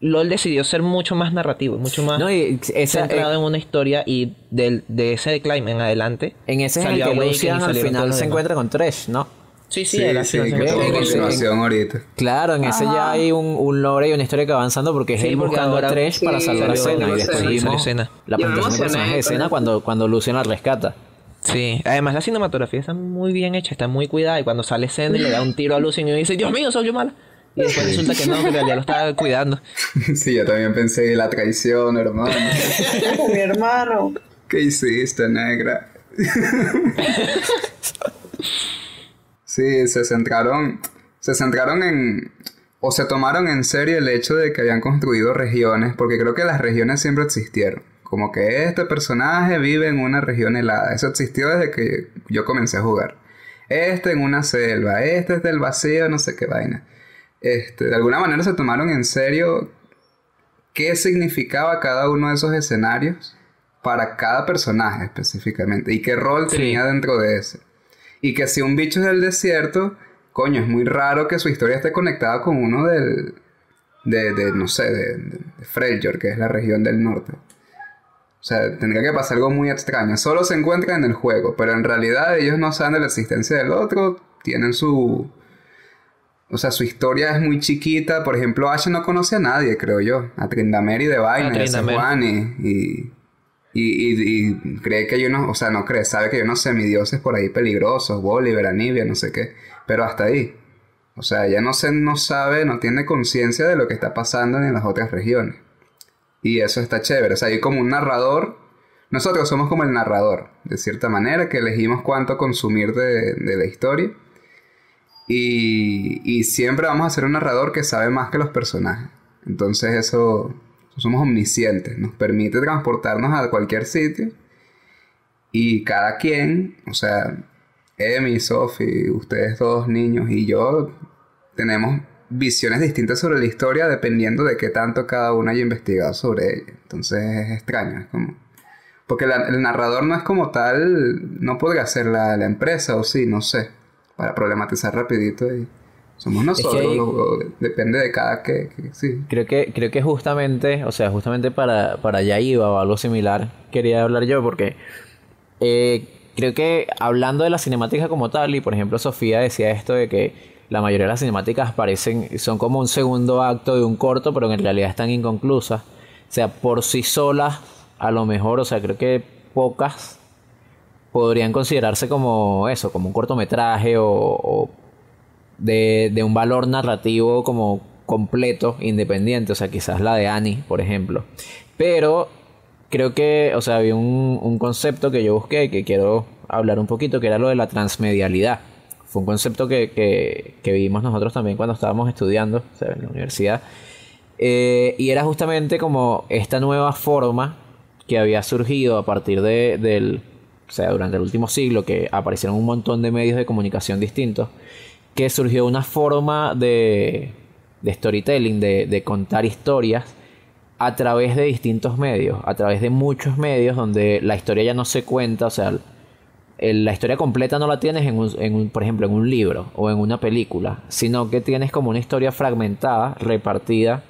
LOL decidió ser mucho más narrativo, mucho más No, y esa, centrado en una historia y del, de ese de Climb en adelante. en ese es Awaken y Lucian al final se encuentra con Tresh, ¿no? Sí, sí, Sí, era- sí, que en ahorita. Claro, en ese ya hay un, un lore y una historia que va avanzando porque es Sí, él buscando ahora- a Tresh sí, para salvar a Senna y después vimos la presentación de emocioné personajes de eso. cuando, cuando Lucian la rescata. Sí, además la cinematografía está muy bien hecha, está muy cuidada y cuando sale Senna y le da un tiro a Lucian y dice, Dios mío, soy yo mala. Y después resulta que no, que en realidad lo estaba cuidando. sí, yo también pensé la traición, hermano. Mi hermano. ¿Qué hiciste, negra? sí, se centraron, se centraron en, o se tomaron en serio el hecho de que habían construido regiones, porque creo que las regiones siempre existieron. Como que este personaje vive en una región helada. Eso existió desde que yo comencé a jugar. Este en una selva, este es del vacío, no sé qué vaina. Este, de alguna manera se tomaron en serio qué significaba cada uno de esos escenarios para cada personaje específicamente y qué rol Sí. tenía dentro de ese. Y que si un bicho es del desierto, coño, es muy raro que su historia esté conectada con uno del. de, de no sé, de, de, Freljord, que es la región del norte. O sea, tendría que pasar algo muy extraño. Solo se encuentran en el juego, pero en realidad ellos no saben de la existencia del otro, tienen su. O sea, su historia es muy chiquita. Por ejemplo, Ashe no conoce a nadie, creo yo. A Trindamere y de Vaina, y a. Sejuani y. Y, y, cree que hay unos, o sea, no cree, sabe que hay unos semidioses por ahí peligrosos, Bolívar, Anivia, no sé qué, pero hasta ahí. O sea, ella no, se, no sabe, no tiene conciencia de lo que está pasando en las otras regiones. Y eso está chévere. O sea, hay como un narrador. Nosotros somos como el narrador, de cierta manera, que elegimos cuánto consumir de, de la historia. Y, y, siempre vamos a ser un narrador que sabe más que los personajes. Entonces eso, somos omniscientes. Nos permite transportarnos a cualquier sitio. Y cada quien, o sea, Emi, Sophie, ustedes dos niños y yo tenemos visiones distintas sobre la historia dependiendo de qué tanto cada uno haya investigado sobre ella. Entonces es extraño, es como... Porque el narrador no es como tal, no podría ser la, la, empresa o sí, no sé, para problematizar rapidito y somos nosotros, es que hay... depende de cada que, que, sí. Creo que, creo que justamente, o sea, justamente para, para allá iba o algo similar, quería hablar yo porque eh, creo que hablando de la cinemática como tal, y por ejemplo Sofía decía esto de que la mayoría de las cinemáticas parecen, son como un segundo acto de un corto, pero en realidad están inconclusas. O sea, por sí solas, a lo mejor, o sea, creo que pocas podrían considerarse como eso, como un cortometraje o, o de, de, un valor narrativo como completo, independiente. O sea, quizás la de Annie, por ejemplo. Pero creo que, o sea, había un, un concepto que yo busqué que quiero hablar un poquito, que era lo de la transmedialidad fue un concepto que, que, que, vimos nosotros también cuando estábamos estudiando o sea, en la universidad. Eh, y era justamente como esta nueva forma que había surgido a partir de, del, o sea, durante el último siglo, que aparecieron un montón de medios de comunicación distintos, que surgió una forma de, storytelling, de, de contar historias a través de distintos medios, a través de muchos medios donde la historia ya no se cuenta, o sea, la historia completa no la tienes en un, en un, por ejemplo, en un libro o en una película, sino que tienes como una historia fragmentada, repartida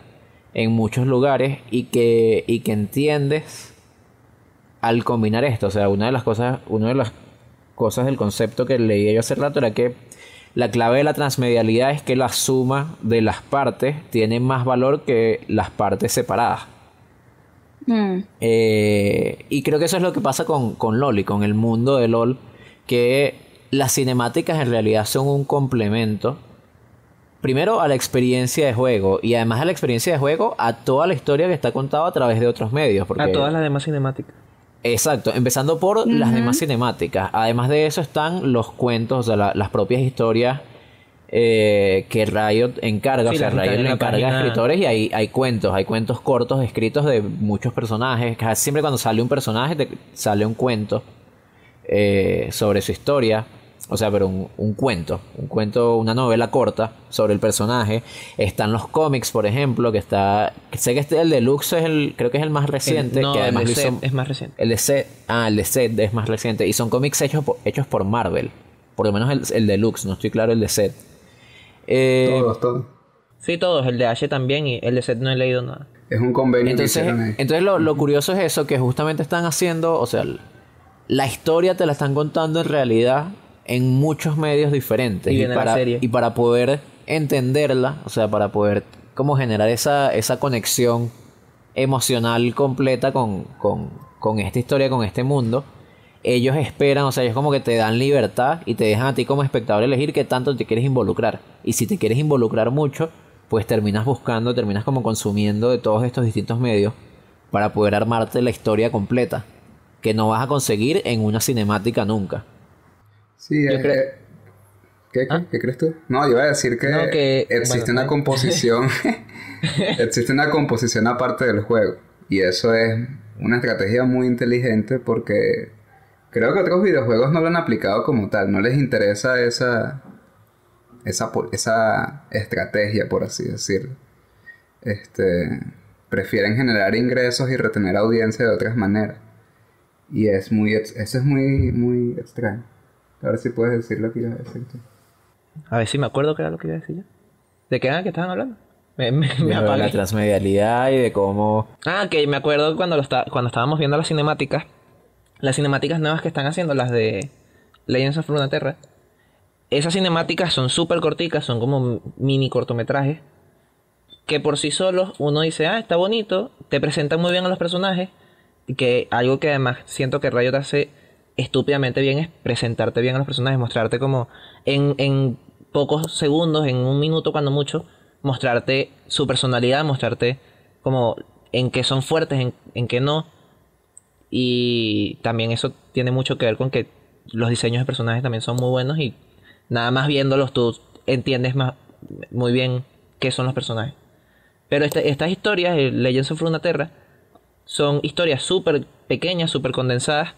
en muchos lugares y que, y que entiendes al combinar esto. O sea, una de las cosas, una de las cosas del concepto que leí yo hace rato era que la clave de la transmedialidad es que la suma de las partes tiene más valor que las partes separadas. Mm. Eh, y creo que eso es lo que pasa con, con LOL y con el mundo de LOL, que las cinemáticas en realidad son un complemento. Primero a la experiencia de juego y además a la experiencia de juego a toda la historia que está contada a través de otros medios. Porque... A todas las demás cinemáticas. Exacto, empezando por las demás cinemáticas. Además de eso están los cuentos, o sea, la, las propias historias eh, que Riot encarga, sí, o sea, Riot le encarga a escritores y hay, hay cuentos, hay cuentos cortos escritos de muchos personajes. Siempre cuando sale un personaje te sale un cuento eh, sobre su historia. O sea, pero un, un, cuento, un cuento, una novela corta sobre el personaje. Están los cómics, por ejemplo, que está, sé que este el deluxe es el, creo que es el más reciente, el, no, que además el de hizo, es más reciente. El de Set, ah, el de Set es más reciente y son cómics hechos por, hechos por Marvel, por lo menos el, el deluxe, no estoy claro el de Set. Eh, todos, todos. Sí, todos. El de H también y el de Set no he leído nada. Es un convenio entonces, que ahí. Entonces lo, lo, curioso es eso, que justamente están haciendo, o sea, la historia te la están contando en realidad en muchos medios diferentes. Y, y para, y para poder entenderla, o sea, para poder como generar esa, esa conexión emocional completa con, con, con esta historia, con este mundo, ellos esperan, o sea, ellos como que te dan libertad y te dejan a ti como espectador elegir qué tanto te quieres involucrar. Y si te quieres involucrar mucho, pues terminas buscando, terminas como consumiendo de todos estos distintos medios para poder armarte la historia completa, que no vas a conseguir en una cinemática nunca. Sí, eh, eh, ¿qué, ¿Ah? ¿qué, crees tú? No, yo iba a decir que, no, que existe bueno, una composición, existe una composición aparte del juego. Y eso es una estrategia muy inteligente porque Creo que otros videojuegos no lo han aplicado como tal, no les interesa esa, esa, esa estrategia, por así decirlo. Este, prefieren generar ingresos y retener audiencia de otras maneras. Y es muy, eso es muy, muy extraño. A ver si puedes decir lo que ibas a decir tú. A ver si me acuerdo qué era lo que iba a decir yo. ¿De qué era que estaban hablando? Me, me, de me apagué. la transmedialidad y de cómo... Ah, que me acuerdo cuando, lo está, cuando estábamos viendo las cinemáticas las cinemáticas nuevas que están haciendo, las de Legends of Runeterra, esas cinemáticas son súper corticas, son como mini cortometrajes, que por sí solos uno dice, ah, está bonito, te presentan muy bien a los personajes, que algo que además siento que Riot hace estúpidamente bien es presentarte bien a los personajes, mostrarte como en, en pocos segundos, en un minuto cuando mucho, mostrarte su personalidad, mostrarte como en qué son fuertes, en, en qué no. Y también eso tiene mucho que ver con que los diseños de personajes también son muy buenos y nada más viéndolos tú entiendes más, muy bien qué son los personajes. Pero estas historias, Legends of Runeterra, son historias súper pequeñas, súper condensadas,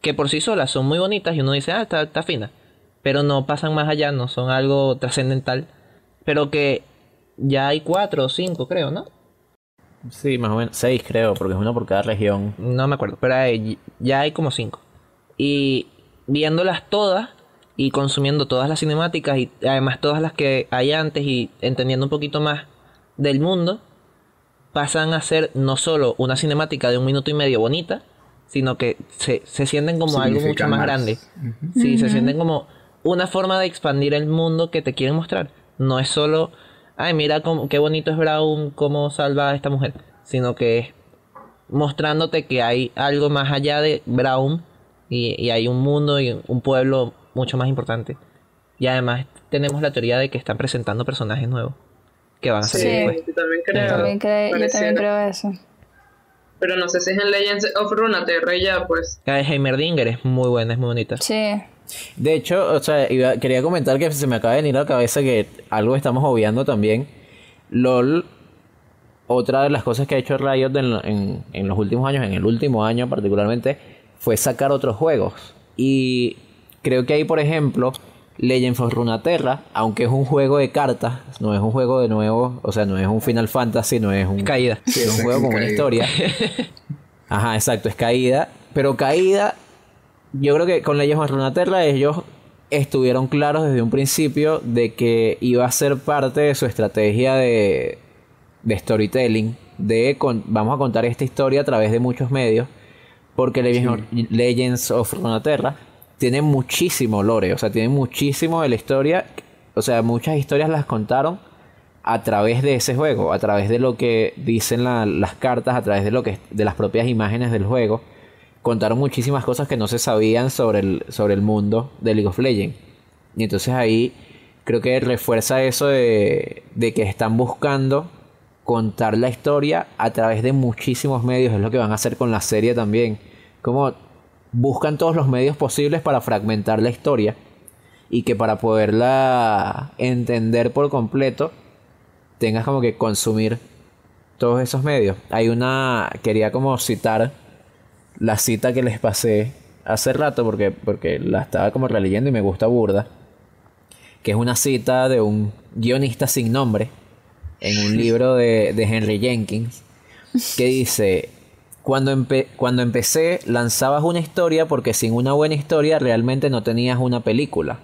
que por sí solas son muy bonitas y uno dice, ah, está, está fina. Pero no pasan más allá, no son algo trascendental. Pero que ya hay cuatro o cinco, creo, ¿no? Sí, más o menos. Seis creo, porque es uno por cada región. No me acuerdo, pero hay- ya hay como cinco. Y viéndolas todas y consumiendo todas las cinemáticas y además todas las que hay antes y entendiendo un poquito más del mundo, pasan a ser no solo una cinemática de un minuto y medio bonita, sino que se, se sienten como algo mucho más más. grande. Sí, se sienten como una forma de expandir el mundo que te quieren mostrar. No es solo, ay, mira cómo, qué bonito es Brown, cómo salva a esta mujer, sino que es mostrándote que hay algo más allá de Brown y, y hay un mundo y un pueblo mucho más importante. Y además tenemos la teoría de que están presentando personajes nuevos que van a Sí, salir después. yo también creo. Yo también, yo creo eso. Pero no sé si es en Legends of Runeterra y ya, pues. La de Heimerdinger es muy buena, es muy bonita. Sí. De hecho, o sea, iba- quería comentar que se me acaba de venir a la cabeza que algo estamos obviando también. LOL, otra de las cosas que ha hecho Riot en, en- en los últimos años, en el último año particularmente, fue sacar otros juegos. Y creo que ahí, por ejemplo, Legends of Runeterra, aunque es un juego de cartas, no es un juego de nuevo, o sea, no es un Final Fantasy, no es un... Caída. Sí, es un juego con una historia. Ajá, exacto, es caída. Pero caída, yo creo que con Legends of Runeterra ellos estuvieron claros desde un principio de que iba a ser parte de su estrategia de, de storytelling. De con- vamos a contar esta historia a través de muchos medios. Porque Legends of- Legends of Runeterra tiene muchísimo lore, o sea, tiene muchísimo de la historia. O sea, muchas historias las contaron a través de ese juego, a través de lo que dicen la- las cartas, a través de lo que de las propias imágenes del juego, contaron muchísimas cosas que no se sabían sobre el sobre el mundo de League of Legends. Y entonces ahí creo que refuerza eso de, de que están buscando contar la historia a través de muchísimos medios, es lo que van a hacer con la serie también. Como buscan todos los medios posibles para fragmentar la historia y que para poderla entender por completo tengas como que consumir todos esos medios. Hay una, quería como citar la cita que les pasé hace rato porque, porque la estaba como releyendo y me gusta burda, que es una cita de un guionista sin nombre en un libro de, de Henry Jenkins que dice, cuando, cuando empecé lanzabas una historia porque sin una buena historia realmente no tenías una película.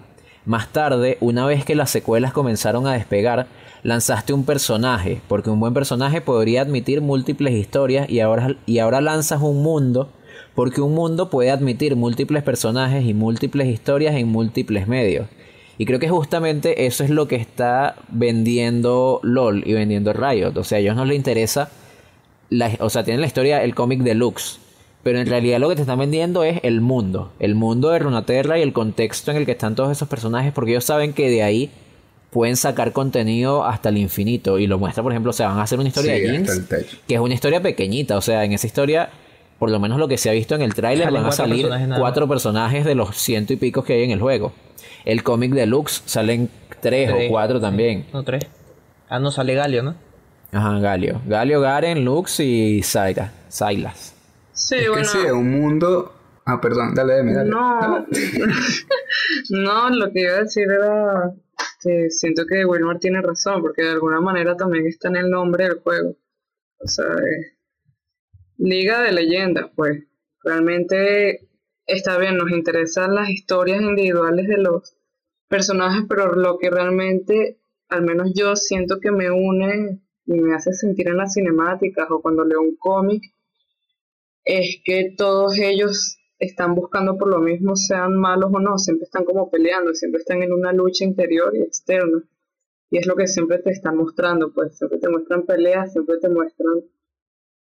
Más tarde, una vez que las secuelas comenzaron a despegar, lanzaste un personaje, porque un buen personaje podría admitir múltiples historias y ahora, y ahora lanzas un mundo, porque un mundo puede admitir múltiples personajes y múltiples historias en múltiples medios. Y creo que justamente eso es lo que está vendiendo LOL y vendiendo Riot. O sea, a ellos no les interesa, la, o sea, tienen la historia, el cómic deluxe. Pero en realidad lo que te están vendiendo es el mundo. El mundo de Runeterra y el contexto en el que están todos esos personajes. Porque ellos saben que de ahí pueden sacar contenido hasta el infinito. Y lo muestra, por ejemplo, o sea, van a hacer una historia Sí, de techo. Que es una historia pequeñita. O sea, en esa historia, por lo menos lo que se ha visto en el tráiler, van a salir personajes cuatro personajes de los ciento y pico que hay en el juego. El cómic deluxe salen tres, Tres. o cuatro también. No, tres. Ah, no sale Galio, ¿no? Ajá, Galio. Galio, Garen, Lux y Zaira. Silas. Sí, Es bueno. que sí, es un mundo... Ah, perdón, dale, dale, dale. No, no, lo que iba a decir era que siento que Wilmar tiene razón, porque de alguna manera también está en el nombre del juego. O sea, es Liga de Leyendas, pues. Realmente está bien, nos interesan las historias individuales de los personajes, pero lo que realmente, al menos yo siento que me une y me hace sentir en las cinemáticas o cuando leo un cómic, es que todos ellos están buscando por lo mismo, sean malos o no, siempre están como peleando, siempre están en una lucha interior y externa. Y es lo que siempre te están mostrando, pues siempre te muestran peleas, siempre te muestran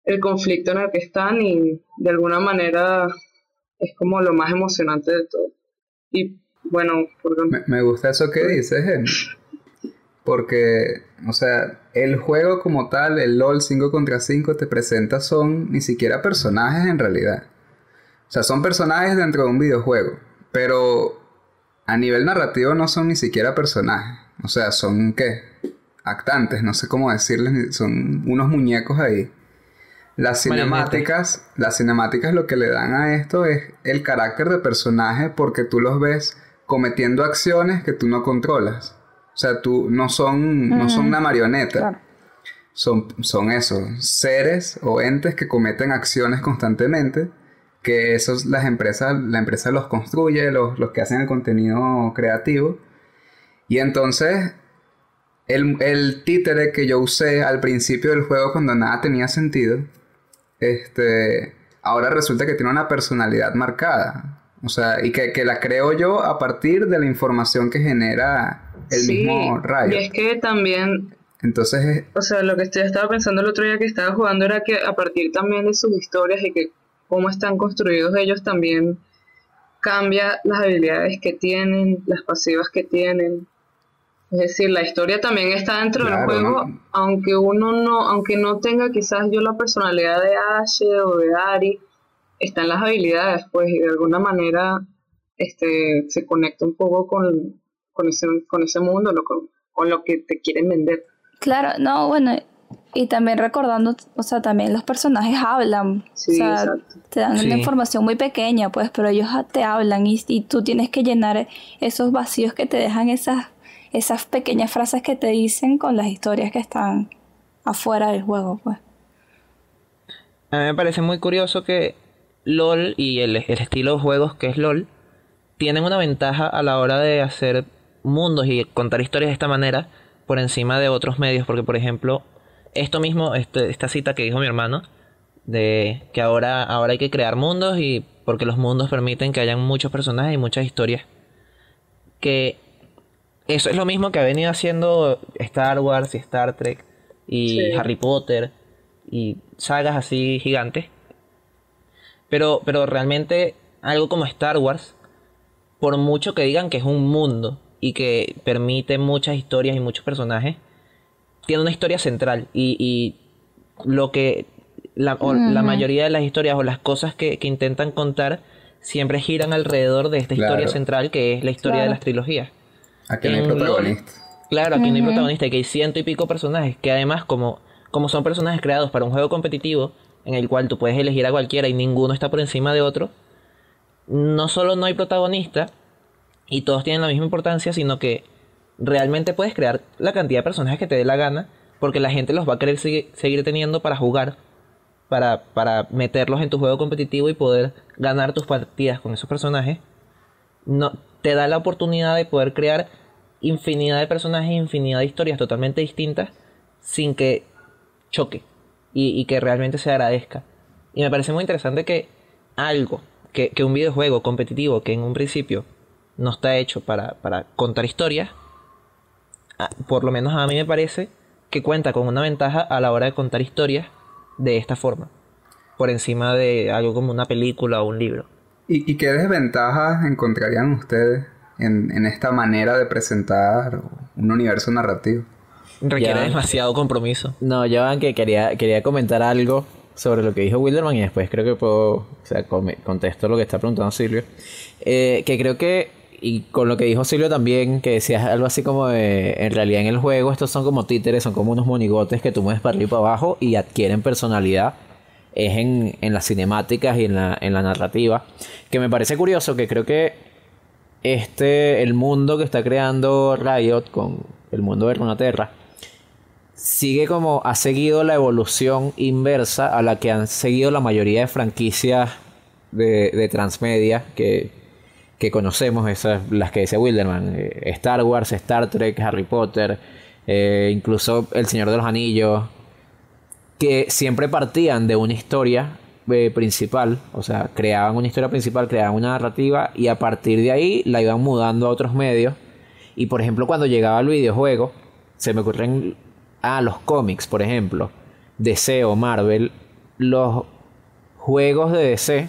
el conflicto en el que están y de alguna manera es como lo más emocionante de todo. Y bueno, me, gusta eso que dices. Porque, o sea, el juego como tal, el LOL 5 contra 5, te presenta son ni siquiera personajes en realidad. O sea, son personajes dentro de un videojuego. Pero a nivel narrativo no son ni siquiera personajes. O sea, son qué? Actantes, no sé cómo decirles, son unos muñecos ahí. Las cinemáticas, las cinemáticas lo que le dan a esto es el carácter de personaje porque tú los ves cometiendo acciones que tú no controlas. O sea, tú no son, no son una marioneta. Son, son esos seres o entes que cometen acciones constantemente. Que esos las empresas, la empresa los construye, los, los que hacen el contenido creativo. Y entonces, el, el títere que yo usé al principio del juego cuando nada tenía sentido este, ahora resulta que tiene una personalidad marcada. O sea, y que, la creo yo a partir de la información que genera el mismo rayo. Y es que también... Entonces... O sea, lo que estoy, estaba pensando el otro día que estaba jugando era que a partir también de sus historias y que cómo están construidos ellos también cambia las habilidades que tienen, las pasivas que tienen. Es decir, la historia también está dentro del juego, aunque uno no, aunque no tenga quizás yo la personalidad de Ashe o de Ari, están las habilidades, pues, y de alguna manera este, se conecta un poco con, con, ese, con ese mundo, con, lo que te quieren vender. Claro, no, bueno, y también recordando, o sea, también los personajes hablan. o sea, te dan una información muy pequeña, pues, pero ellos te hablan y, y, tú tienes que llenar esos vacíos que te dejan esas esas pequeñas frases que te dicen con las historias que están afuera del juego, pues. A mí me parece muy curioso que LOL y el, estilo de juegos que es LOL tienen una ventaja a la hora de hacer mundos y contar historias de esta manera por encima de otros medios, porque por ejemplo, esto mismo, este, esta cita que dijo mi hermano, de que ahora, ahora hay que crear mundos y porque los mundos permiten que hayan muchos personajes y muchas historias. Que eso es lo mismo que ha venido haciendo Star Wars y Star Trek y Harry Potter y sagas así gigantes. Pero, pero realmente algo como Star Wars, por mucho que digan que es un mundo y que permite muchas historias y muchos personajes, tiene una historia central y, y lo que la, la, mayoría de las historias o las cosas que, intentan contar siempre giran alrededor de esta historia central que es la historia de las trilogías. Aquí no hay protagonista. claro, aquí no hay protagonista, que hay ciento y pico personajes que además como, como son personajes creados para un juego competitivo en el cual tú puedes elegir a cualquiera y ninguno está por encima de otro, no solo no hay protagonista y todos tienen la misma importancia, sino que realmente puedes crear la cantidad de personajes que te dé la gana porque la gente los va a querer seguir teniendo para jugar, para, para meterlos en tu juego competitivo y poder ganar tus partidas con esos personajes. No, te da la oportunidad de poder crear infinidad de personajes, infinidad de historias totalmente distintas sin que choque y, que realmente se agradezca. Y me parece muy interesante que algo, que, un videojuego competitivo que en un principio no está hecho para, contar historias, por lo menos a mí me parece que cuenta con una ventaja a la hora de contar historias de esta forma, por encima de algo como una película o un libro. ¿Y, qué desventajas encontrarían ustedes en, esta manera de presentar un universo narrativo? Requiere demasiado compromiso. No, ya van que quería, quería comentar algo sobre lo que dijo Wilderman y después creo que puedo, o sea, contesto lo que está preguntando Silvio. Eh, que creo que, y con lo que dijo Silvio también, que decías algo así como de, en realidad en el juego estos son como títeres, son como unos monigotes que tú mueves para arriba y para abajo y adquieren personalidad es en, en las cinemáticas y en la, en la narrativa. Que me parece curioso que creo que este, el mundo que está creando Riot con el mundo de Runaterra, sigue como, ha seguido la evolución inversa a la que han seguido la mayoría de franquicias de, de transmedia que, que conocemos, esas, las que dice Wilderman, eh, Star Wars, Star Trek, Harry Potter, eh, incluso El Señor de los Anillos, que siempre partían de una historia eh, principal, o sea, creaban una historia principal, creaban una narrativa y a partir de ahí la iban mudando a otros medios. Y por ejemplo, cuando llegaba el videojuego, se me ocurren, ah, los cómics, por ejemplo, DC o Marvel, los juegos de DC,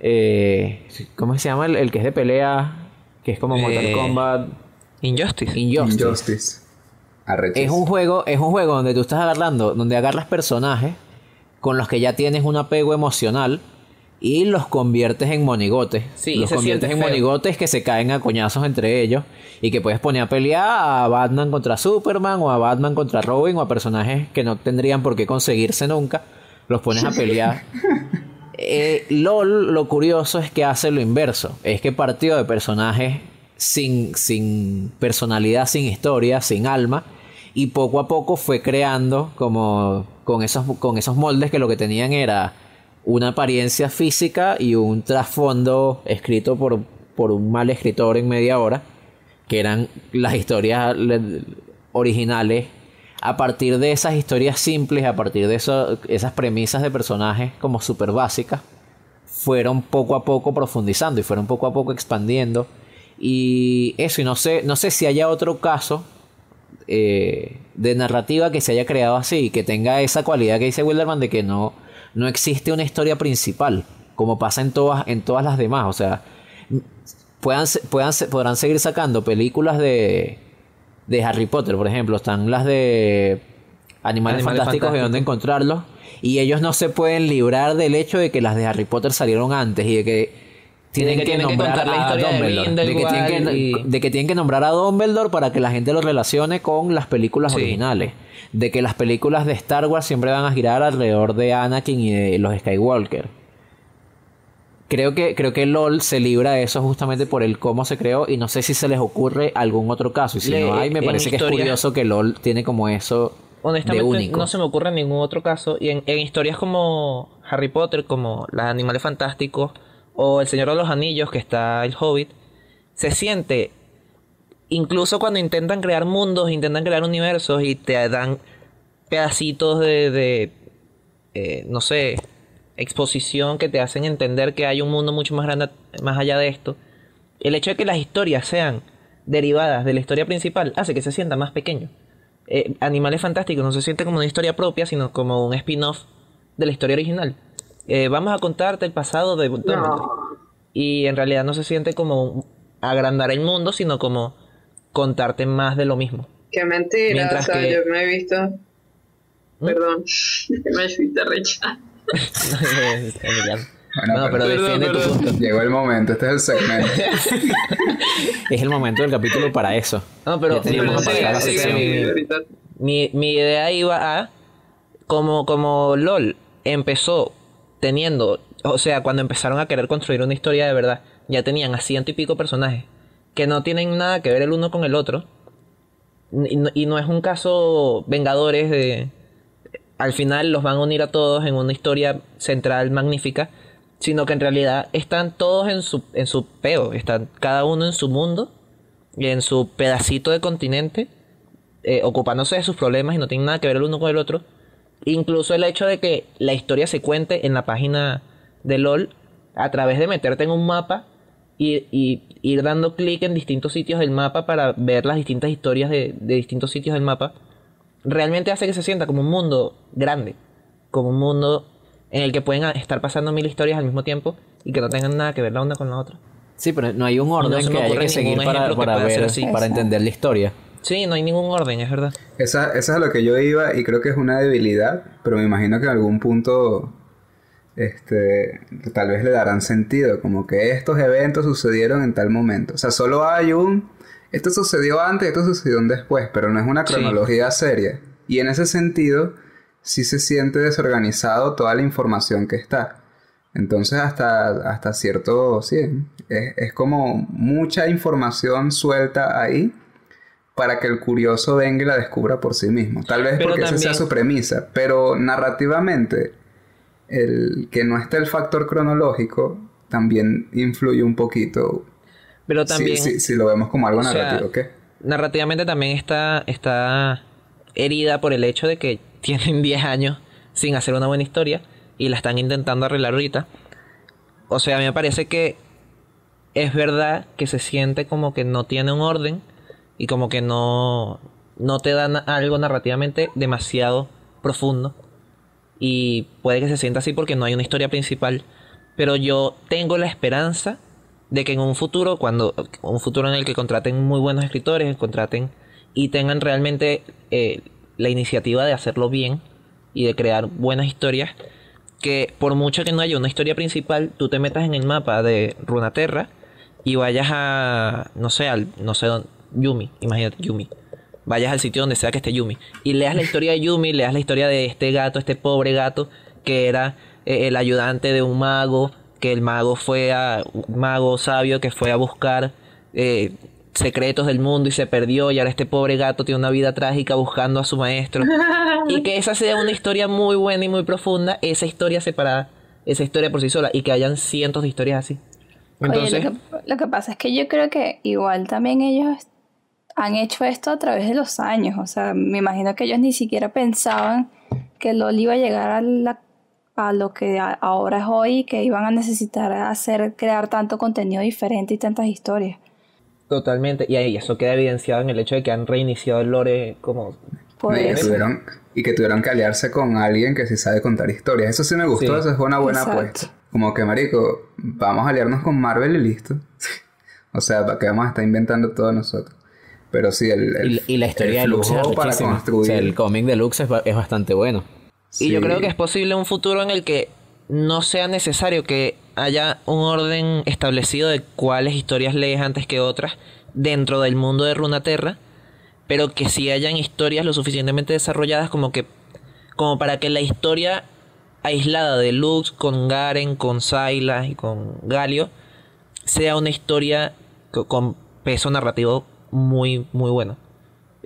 eh, ¿cómo se llama? El, el que es de pelea, que es como Mortal Eh, Kombat, Injustice. Injustice. Injustice. Es un juego, es un juego donde tú estás agarrando, donde agarras personajes con los que ya tienes un apego emocional y los conviertes en monigotes. Sí, los conviertes en feo. monigotes que se caen a coñazos entre ellos y que puedes poner a pelear a Batman contra Superman o a Batman contra Robin o a personajes que no tendrían por qué conseguirse nunca. Los pones a pelear. Eh, LOL, lo curioso es que hace lo inverso. Es que partió de personajes sin, sin personalidad, sin historia, sin alma. Y poco a poco fue creando como con esos, con esos moldes que lo que tenían era una apariencia física y un trasfondo escrito por, por un mal escritor en media hora, que eran las historias le- originales. A partir de esas historias simples, a partir de esas premisas de personajes como súper básicas, fueron poco a poco profundizando y fueron poco a poco expandiendo. Y eso, y no sé, no sé si haya otro caso eh, de narrativa que se haya creado así que tenga esa cualidad que dice Wilderman de que no, no existe una historia principal, como pasa en todas, en todas las demás. O sea, puedan, puedan, podrán seguir sacando películas de, de Harry Potter, por ejemplo. Están las de Animales, Animales Fantásticos y dónde encontrarlos. Y ellos no se pueden librar del hecho de que las de Harry Potter salieron antes y de que tienen que que, tienen que nombrar a de Dumbledore. De que, tienen que, Grindelwald y- de que tienen que nombrar a Dumbledore para que la gente lo relacione con las películas Sí. originales. De que las películas de Star Wars siempre van a girar alrededor de Anakin y de los Skywalker. Creo que, creo que LOL se libra de eso justamente por el cómo se creó y no sé si se les ocurre algún otro caso. Y si Le- no hay, me parece que es curioso que LOL tiene como eso de Honestamente, único. no se me ocurre ningún otro caso. Y en, en historias como Harry Potter, como Los Animales Fantásticos, o El Señor de los Anillos, que está El Hobbit, se siente, incluso cuando intentan crear mundos, intentan crear universos y te dan pedacitos de, de eh, no sé, exposición que te hacen entender que hay un mundo mucho más grande más allá de esto. El hecho de que las historias sean derivadas de la historia principal hace que se sienta más pequeño. Eh, Animales Fantásticos no se siente como una historia propia, sino como un spin-off de la historia original. Eh, vamos a contarte el pasado de. No. Y en realidad no se siente como agrandar el mundo, sino como contarte más de lo mismo. Qué mentira, Mientras o sea, que- yo me he visto. ¿Mm? Perdón, me hiciste recha. Bueno, No, pero pero defiende tu perdón. punto. llegó el momento, este es el segmento. Es el momento del capítulo para eso. No, pero teníamos sí, sí, sección. sí. Mi, mi idea iba a como, como LOL empezó teniendo, o sea, cuando empezaron a querer construir una historia de verdad, ya tenían a ciento y pico personajes que no tienen nada que ver el uno con el otro. Y no, y no es un caso Vengadores de... Al final los van a unir a todos en una historia central magnífica, sino que en realidad están todos en su, en su peo, están cada uno en su mundo y en su pedacito de continente eh, ocupándose de sus problemas y no tienen nada que ver el uno con el otro. Incluso el hecho de que la historia se cuente en la página de LOL a través de meterte en un mapa y, y ir dando clic en distintos sitios del mapa para ver las distintas historias de, de distintos sitios del mapa, realmente hace que se sienta como un mundo grande, como un mundo en el que pueden estar pasando mil historias al mismo tiempo y que no tengan nada que ver la una con la otra. Sí, pero no hay un orden se me que haya ocurre que seguir para, que para ver, así. para entender la historia. Sí, no hay ningún orden, es verdad. Esa, esa es a lo que yo iba y creo que es una debilidad, pero me imagino que en algún punto este, tal vez le darán sentido, como que estos eventos sucedieron en tal momento. O sea, solo hay un, esto sucedió antes, esto sucedió después, pero no es una Sí. cronología seria. Y en ese sentido, sí se siente desorganizado toda la información que está. Entonces hasta, hasta cierto, sí, es, es como mucha información suelta ahí para que el curioso venga y la descubra por sí mismo. Tal vez Pero porque esa también- sea su premisa, pero narrativamente el que no esté el factor cronológico también influye un poquito. Pero también... si, si lo vemos como algo sea, narrativo, ¿qué? narrativamente también está, está herida por el hecho de que tienen 10 años sin hacer una buena historia y la están intentando arreglar ahorita. O sea, a mí me parece que es verdad que se siente como que no tiene un orden y como que no, no te dan algo narrativamente demasiado profundo. y puede que se sienta así porque no hay una historia principal. Pero yo tengo la esperanza de que en un futuro, cuando un futuro en el que contraten muy buenos escritores, contraten y tengan realmente eh, la iniciativa de hacerlo bien y de crear buenas historias, que por mucho que no haya una historia principal, tú te metas en el mapa de Runaterra y vayas a, no sé, al, no sé, dónde, Yumi, imagínate, Yumi. Vayas al sitio donde sea que esté Yumi y leas la historia de Yumi, leas la historia de este gato, este pobre gato que era eh, el ayudante de un mago, que el mago fue a, un mago sabio que fue a buscar eh, secretos del mundo y se perdió y ahora este pobre gato tiene una vida trágica buscando a su maestro. y que esa sea una historia muy buena y muy profunda, esa historia separada, esa historia por sí sola y que hayan cientos de historias así. Entonces, lo, que, lo que pasa es que yo creo que igual también ellos han hecho esto a través de los años. O sea, me imagino que ellos ni siquiera pensaban que LOL iba a llegar a, la, a lo que ahora es hoy, que iban a necesitar hacer, crear tanto contenido diferente y tantas historias. Totalmente, y ahí eso queda evidenciado en el hecho de que han reiniciado el lore como... y, que tuvieron, y que tuvieron que aliarse con alguien que sí sabe contar historias. Eso sí me gustó, eso es una buena apuesta. Como que, marico, vamos a aliarnos con Marvel y listo. o sea, ¿para qué vamos a estar inventando todo nosotros? Pero sí, el, y, la historia de Lux para construir... el cómic de Lux es, bastante bueno. Y yo creo que es posible un futuro en el que no sea necesario que haya un orden establecido de cuáles historias lees antes que otras dentro del mundo de Runaterra, pero que sí hayan historias lo suficientemente desarrolladas como que como para que la historia aislada de Lux con Garen, con Sylas y con Galio sea una historia con peso narrativo muy, muy bueno.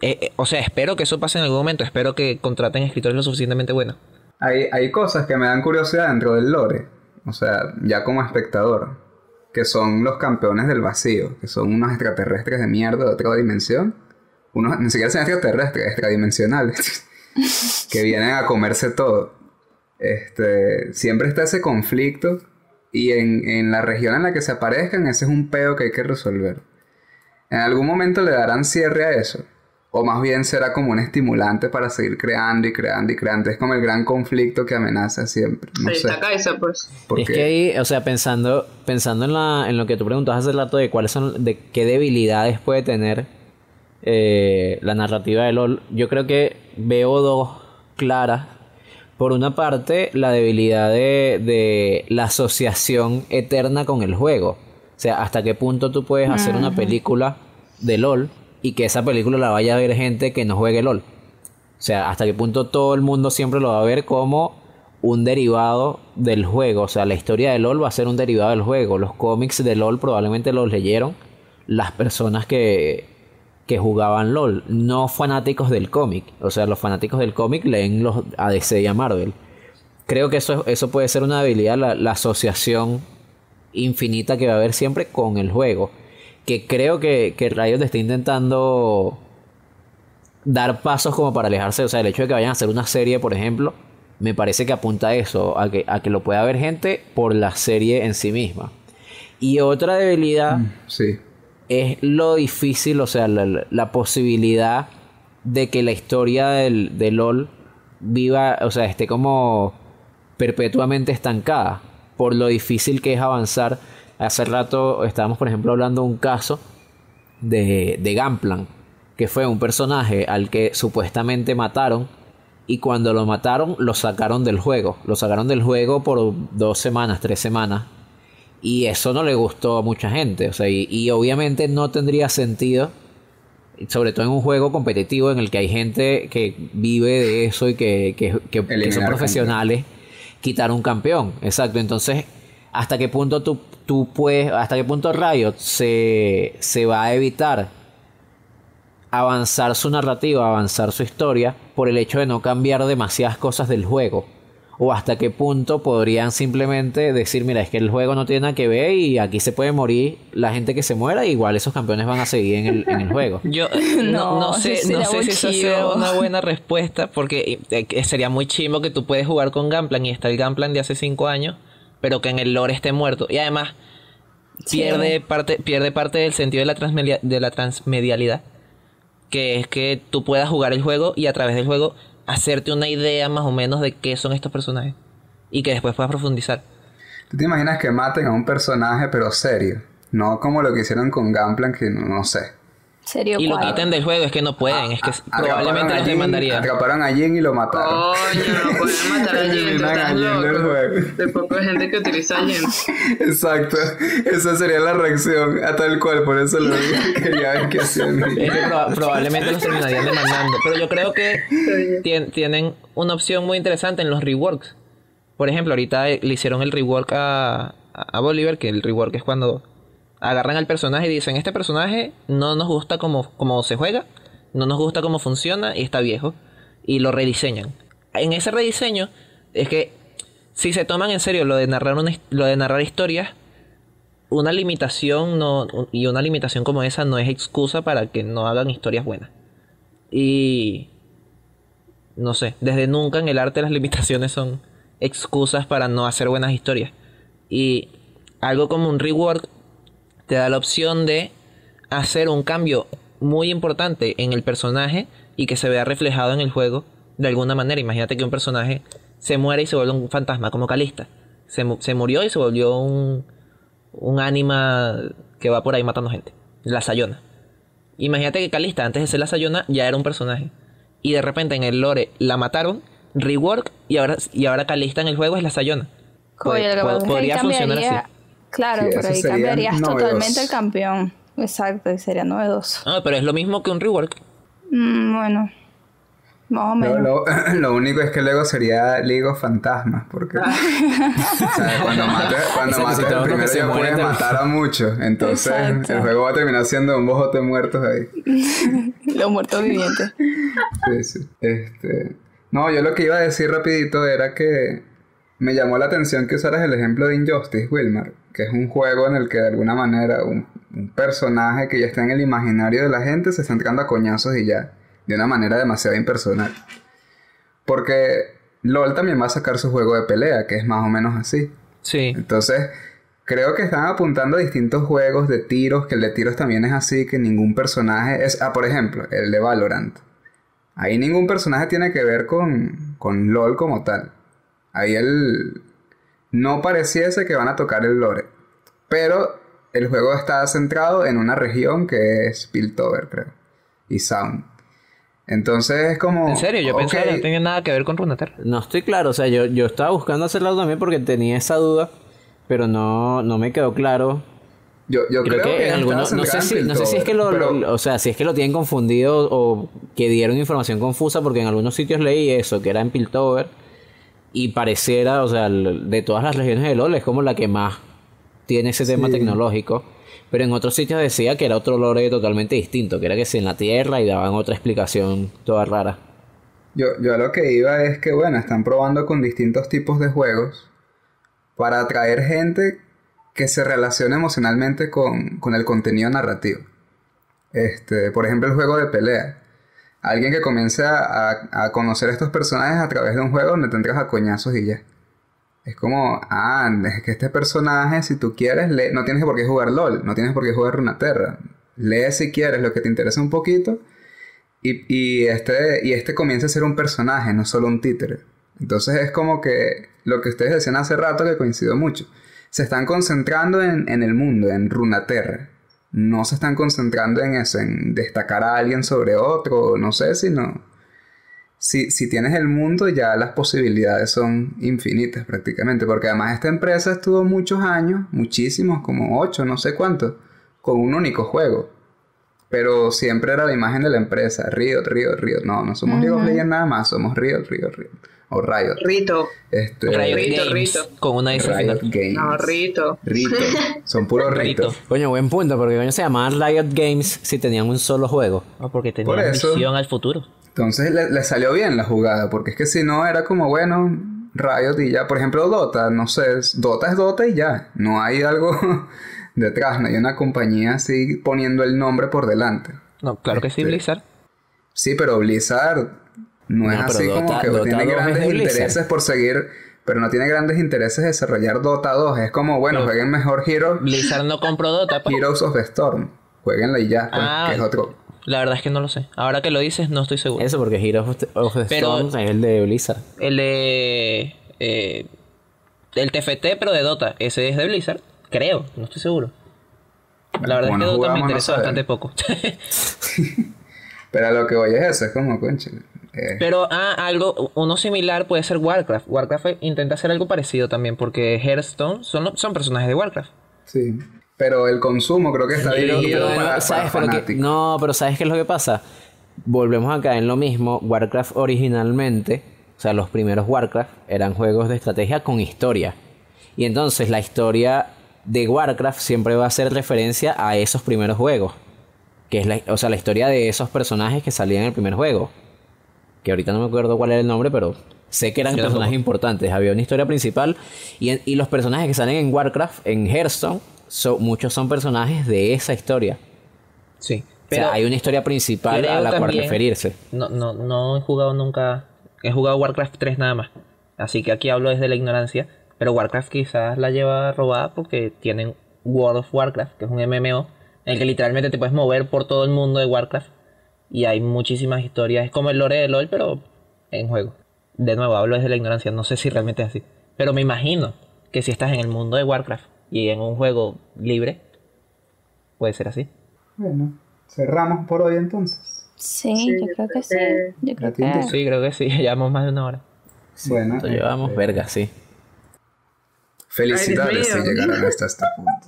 Eh, eh, o sea, espero que eso pase en algún momento. Espero que contraten escritores lo suficientemente buenos. Hay, hay cosas que me dan curiosidad dentro del lore. O sea, ya como espectador. Que son los campeones del vacío. Que son unos extraterrestres de mierda de otra dimensión. Unos, ni siquiera son extraterrestres, extradimensionales. que vienen a comerse todo. Este, siempre está ese conflicto. Y en, en la región en la que se aparezcan, ese es un peo que hay que resolver. ¿En algún momento le darán cierre a eso? O más bien será como un estimulante para seguir creando y creando y creando. Es como el gran conflicto que amenaza siempre. sí, sé. pues. Es que ahí, o sea, pensando, pensando en, la, en lo que tú preguntas hace rato de cuáles son, de qué debilidades puede tener eh, la narrativa de LOL, yo creo que veo dos claras. Por una parte, la debilidad de, de la asociación eterna con el juego. O sea, hasta qué punto tú puedes hacer una película de LOL y que esa película la vaya a ver gente que no juegue LOL. O sea, hasta qué punto todo el mundo siempre lo va a ver como un derivado del juego. O sea, la historia de LOL va a ser un derivado del juego. Los cómics de LOL probablemente los leyeron las personas que, que jugaban LOL, no fanáticos del cómic. O sea, los fanáticos del cómic leen los ADC y a Marvel. Creo que eso, eso puede ser una habilidad, la, la asociación infinita que va a haber siempre con el juego. Que creo que, que Riot está intentando dar pasos como para alejarse. O sea, el hecho de que vayan a hacer una serie, por ejemplo, me parece que apunta a eso, a que, a que lo pueda ver gente por la serie en sí misma. Y otra debilidad mm, sí. es lo difícil, o sea, la, posibilidad de que la historia del, de LOL viva, o sea, esté como perpetuamente estancada por lo difícil que es avanzar. Hace rato estábamos, por ejemplo, hablando de un caso de, de Gamplan, que fue un personaje al que supuestamente mataron y cuando lo mataron lo sacaron del juego. Lo sacaron del juego por dos semanas, tres semanas. Y eso no le gustó a mucha gente. O sea, y, obviamente no tendría sentido, sobre todo en un juego competitivo en el que hay gente que vive de eso y que, que, que son profesionales quitar un campeón. Exacto. Entonces, ¿hasta qué punto tú, tú puedes, hasta qué punto Riot se, se va a evitar avanzar su narrativa, avanzar su historia por el hecho de no cambiar demasiadas cosas del juego? o hasta qué punto podrían simplemente decir, mira, es que el juego no tiene nada que ver y aquí se puede morir la gente que se muera, igual esos campeones van a seguir en el, en el juego. Yo no, no, sé, no sé si esa sea una buena respuesta, porque eh, sería muy chimo que tú puedes jugar con Gamplan y está el Gamplan de hace cinco años, pero que en el lore esté muerto. Y además pierde, parte, pierde parte del sentido de la, de la transmedialidad, que es que tú puedas jugar el juego y a través del juego hacerte una idea más o menos de qué son estos personajes y que después puedas profundizar. ¿Tú te imaginas que maten a un personaje pero serio? No como lo que hicieron con Gunplan, que no, no sé. Serio Y lo quiten del juego, es que no pueden, es que probablemente les demandaría. Atraparon a Jin y lo mataron. Coño, no pueden matar a Jin, estás del poco de gente que utiliza a Jin. Exacto. Esa sería la reacción a tal cual, por eso lo dije. Quería ver qué hacían. Es que proba- probablemente los terminarían demandando. Pero yo creo que tien- tienen una opción muy interesante en los reworks. Por ejemplo, ahorita le hicieron el rework a, a Bolívar, que el rework es cuando agarran al personaje y dicen, este personaje no nos gusta como, se juega, no nos gusta cómo funciona y está viejo. Y lo rediseñan. En ese rediseño es que si se toman en serio lo de narrar, lo de narrar historias, una limitación no, y una limitación como esa no es excusa para que no hagan historias buenas. Y no sé, desde nunca en el arte las limitaciones son excusas para no hacer buenas historias. Y algo como un rework te da la opción de hacer un cambio muy importante en el personaje y que se vea reflejado en el juego de alguna manera. Imagínate que un personaje se muere y se vuelve un fantasma, como Calista. Se, mu- se murió y se volvió un, un ánima que va por ahí matando gente. La Sayona. Imagínate que Calista, antes de ser la Sayona, ya era un personaje. Y de repente en el lore la mataron, rework, y ahora, y ahora Calista en el juego es la Sayona. Pod- pod- podría funcionar así. Claro, Sí, pero ahí cambiarías novedoso. totalmente el campeón. Exacto, y sería novedoso. Ah, pero es lo mismo que un rework. Mm, bueno, más o Lo, menos. lo- lo único es que luego sería League of Fantasmas, porque sea, cuando mates, cuando O sea, mates si el primero se ya puedes matar a muchos, entonces Exacto. el juego va a terminar siendo un bojote muertos ahí. Los muertos vivientes. Sí, sí. Este, no, yo lo que iba a decir rapidito era que me llamó la atención que usaras el ejemplo de Injustice, Wilmar, que es un juego en el que de alguna manera un, un personaje que ya está en el imaginario de la gente se está entrando a coñazos y ya, de una manera demasiado impersonal. Porque LOL también va a sacar su juego de pelea, que es más o menos así. Sí. Entonces, creo que están apuntando a distintos juegos de tiros, que el de tiros también es así, que ningún personaje es... Ah, por ejemplo, el de Valorant. Ahí ningún personaje tiene que ver con, con LOL como tal. Ahí el... No pareciese que van a tocar el lore. Pero el juego está centrado en una región que es Piltover, creo. Y Sound. Entonces es como... En serio, yo pensaba que no tenía nada que ver con Runeterra. No estoy claro, o sea, yo, yo estaba buscando hacerlo también porque tenía esa duda, pero no, no me quedó claro. Yo, yo Creo, que, en algunos, no sé si, no sé si es que lo, pero- lo- o sea, si es que lo tienen confundido o que dieron información confusa, porque en algunos sitios leí eso, que era en Piltover, y pareciera, o sea, de todas las regiones de LOL es como la que más tiene ese tema Sí. tecnológico, pero en otros sitios decía que era otro lore totalmente distinto, que era que si en la Tierra y daban otra explicación toda rara. Yo, yo a lo que iba es que, bueno, están probando con distintos tipos de juegos para atraer gente que se relacione emocionalmente con, con el contenido narrativo. Este, por ejemplo, el juego de pelea. Alguien que comience a, a- conocer a estos personajes a través de un juego donde te entras a coñazos y ya. Es como, ah, es que este personaje, si tú quieres, lee- no tienes por qué jugar LOL, no tienes por qué jugar Runaterra. Lee si quieres lo que te interesa un poquito y, y este, y este comienza a ser un personaje, no solo un títere. Entonces es como que lo que ustedes decían hace rato que coincido mucho. Se están concentrando en, en el mundo, en Runaterra. No se están concentrando en eso, en destacar a alguien sobre otro, no sé, sino... Si, si tienes el mundo, ya las posibilidades son infinitas prácticamente. Porque además esta empresa estuvo muchos años, muchísimos, como ocho, no sé cuántos, con un único juego. Pero siempre era la imagen de la empresa. Riot, Riot, Riot. No, no somos League of Legends nada más. Somos Riot, Riot, Riot. O Riot. Rito. Este, Riot Rito, Games, Rito. con una S Riot. Games. No, Rito. Rito. Son puros Rito. Coño, buen punto, porque coño se llamaban Riot Games si tenían un solo juego. No, porque Por tenía eso. visión al futuro. Entonces le, le salió bien la jugada. Porque es que si no era como, bueno, Riot y ya. Por ejemplo, Dota. No sé. Dota es Dota y ya. No hay algo detrás. No hay una compañía así poniendo el nombre por delante. No, claro que sí, Este, Blizzard. Sí, pero Blizzard no, es No, así como Dota- que Dota tiene 2 es grandes intereses por seguir, pero no tiene grandes intereses desarrollar Dota 2. Es como, bueno, Pero- jueguen mejor Hero, Blizzard no compró Dota, pues. Heroes of the Storm. Jueguenla y ya, pues, Ah. que es otro. La verdad es que no lo sé. Ahora que lo dices, no estoy seguro. Eso porque Heroes of the, of the Pero- Storm es el de Blizzard. El de. eh, el TFT, pero de Dota. Ese es de Blizzard. Creo, no estoy seguro. La verdad es como que Dota me no interesa bastante poco. Pero a lo que voy es eso, es como, concha. Eh, pero, ah, algo, uno similar puede ser Warcraft. Warcraft intenta hacer algo parecido también, porque Hearthstone son, son personajes de Warcraft. sí. Pero el consumo creo que está dirigido pero, para, ¿sabes? para Pero que- no, pero ¿sabes qué es lo que pasa? Volvemos acá en lo mismo. Warcraft originalmente, o sea, los primeros Warcraft eran juegos de estrategia con historia. Y entonces la historia de Warcraft siempre va a hacer referencia a esos primeros juegos. Que es la, o sea, la historia de esos personajes que salían en el primer juego. Que ahorita no me acuerdo cuál era el nombre, pero sé que eran Yo personajes tampoco. importantes. Había una historia principal y, en- y los personajes que salen en Warcraft, en Hearthstone, so- muchos son personajes de esa historia. Sí. o sea, hay una historia principal a la cual referirse. No, no, no he jugado nunca. He jugado Warcraft 3 nada más. Así que aquí hablo desde la ignorancia. Pero Warcraft quizás la lleva robada porque tienen World of Warcraft, que es un MMO, en el que literalmente te puedes mover por todo el mundo de Warcraft. Y hay muchísimas historias. Es como el lore de LOL, pero en juego. De nuevo, hablo desde la ignorancia. No sé si realmente es así. Pero me imagino que si estás en el mundo de Warcraft y en un juego libre, puede ser así. Bueno, cerramos por hoy entonces. Sí, Sí, yo creo que sí. que- Yo creo. Sí, creo que sí. Llevamos más de una hora. bueno, Lo llevamos eh, verga, sí. Felicidades si llegaron hasta este punto.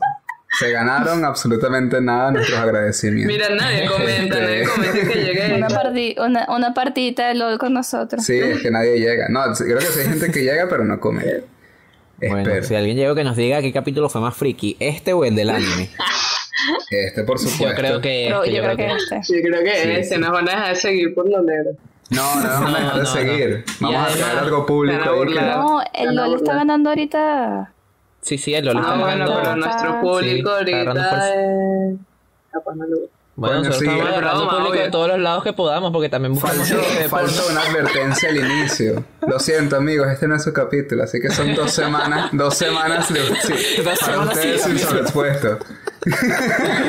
Se ganaron absolutamente nada nuestros agradecimientos. Mira, nadie comenta, nadie comenta que llegue. Una, parti- una, una partidita de LOL con nosotros. Sí, es que nadie llega. No, creo que sí hay gente que llega, pero no come. Bueno, Espero. si alguien llegó que nos diga qué capítulo fue más friki, este o el del anime. Este, por supuesto. Yo creo que este, yo creo que este. Yo creo que Sí, ese sí. nos van a dejar seguir por lo negro. No, no vamos a No, dejar de no, seguir. no. Vamos a traer algo público que-. No, el LOL está ganando ahorita. Sí, sí, el LOL está Ah, bueno, ganando. pero nuestro público Sí, está ahorita fuerza. es... Capaz no lo- Bueno, Coño, nosotros sí. estamos Es agarrando broma, público de obvio. todos los lados que podamos, porque también buscamos de faltó una advertencia al inicio. Lo siento, amigos, este no es su capítulo, así que son dos semanas, dos semanas de sí, Dos para semanas ustedes sin sobreexpuesto.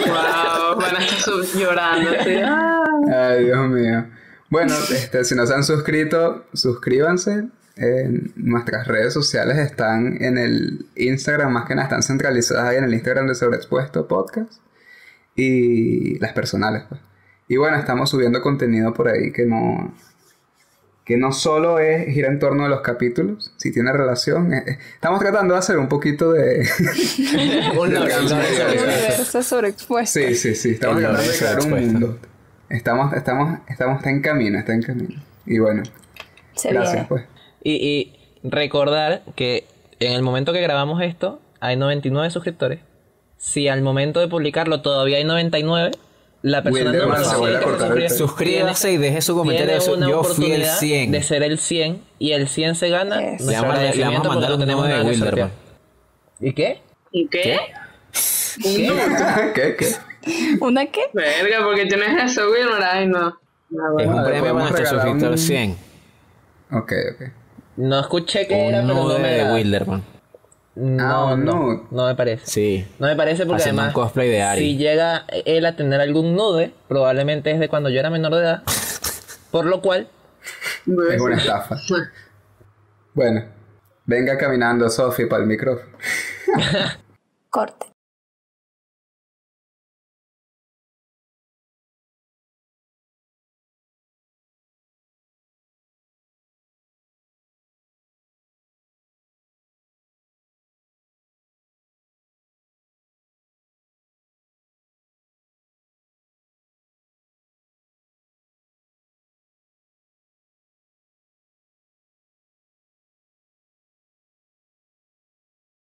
Wow, van a estar llorando. Ah. Ay, Dios mío. Bueno, este, si no se han suscrito, suscríbanse. En nuestras redes sociales están en el Instagram, más que nada están centralizadas ahí en el Instagram de Sobreexpuesto Podcast. Y las personales, pues. Y bueno, estamos subiendo contenido por ahí que no. Que no solo es gira en torno a los capítulos, si tiene relación. eh, eh, estamos tratando de hacer un poquito de. Un. Universo sobreexpuesto. Sí, sí, sí. Estamos tratando de crear un mundo. Estamos, estamos, estamos, está en camino, está en camino. Y bueno, Se gracias, viene. pues. Y, y recordar que en el momento que grabamos esto, hay 99 suscriptores. Si al momento de publicarlo todavía hay 99, la persona Wilderman número se vuelve a 100 que se cortar el. Suscríbase y deje su comentario. una Yo fui el oportunidad 100. de ser el 100 y el 100 se gana Yes. Le vamos a- le vamos a mandar no un tenemos de Wilderman. sortear. ¿Y qué? ¿Y qué? ¿Qué? ¿Qué? ¿Una qué? Verga, porque tienes eso, Wilmer. Ay, no. No, Es bueno. un Vale, premio para nuestro suscriptor un- 100. Ok, ok. No escuché qué era, Un pero nudo no me de. Wilderman. No, Ah, un no, nude. no me parece. Sí. No me parece porque Haciendo un además, cosplay de Ari. si llega él a tener algún nude, probablemente es de cuando yo era menor de edad. Por lo cual, Es una estafa. Bueno, venga caminando Sophie para el micrófono. Corte.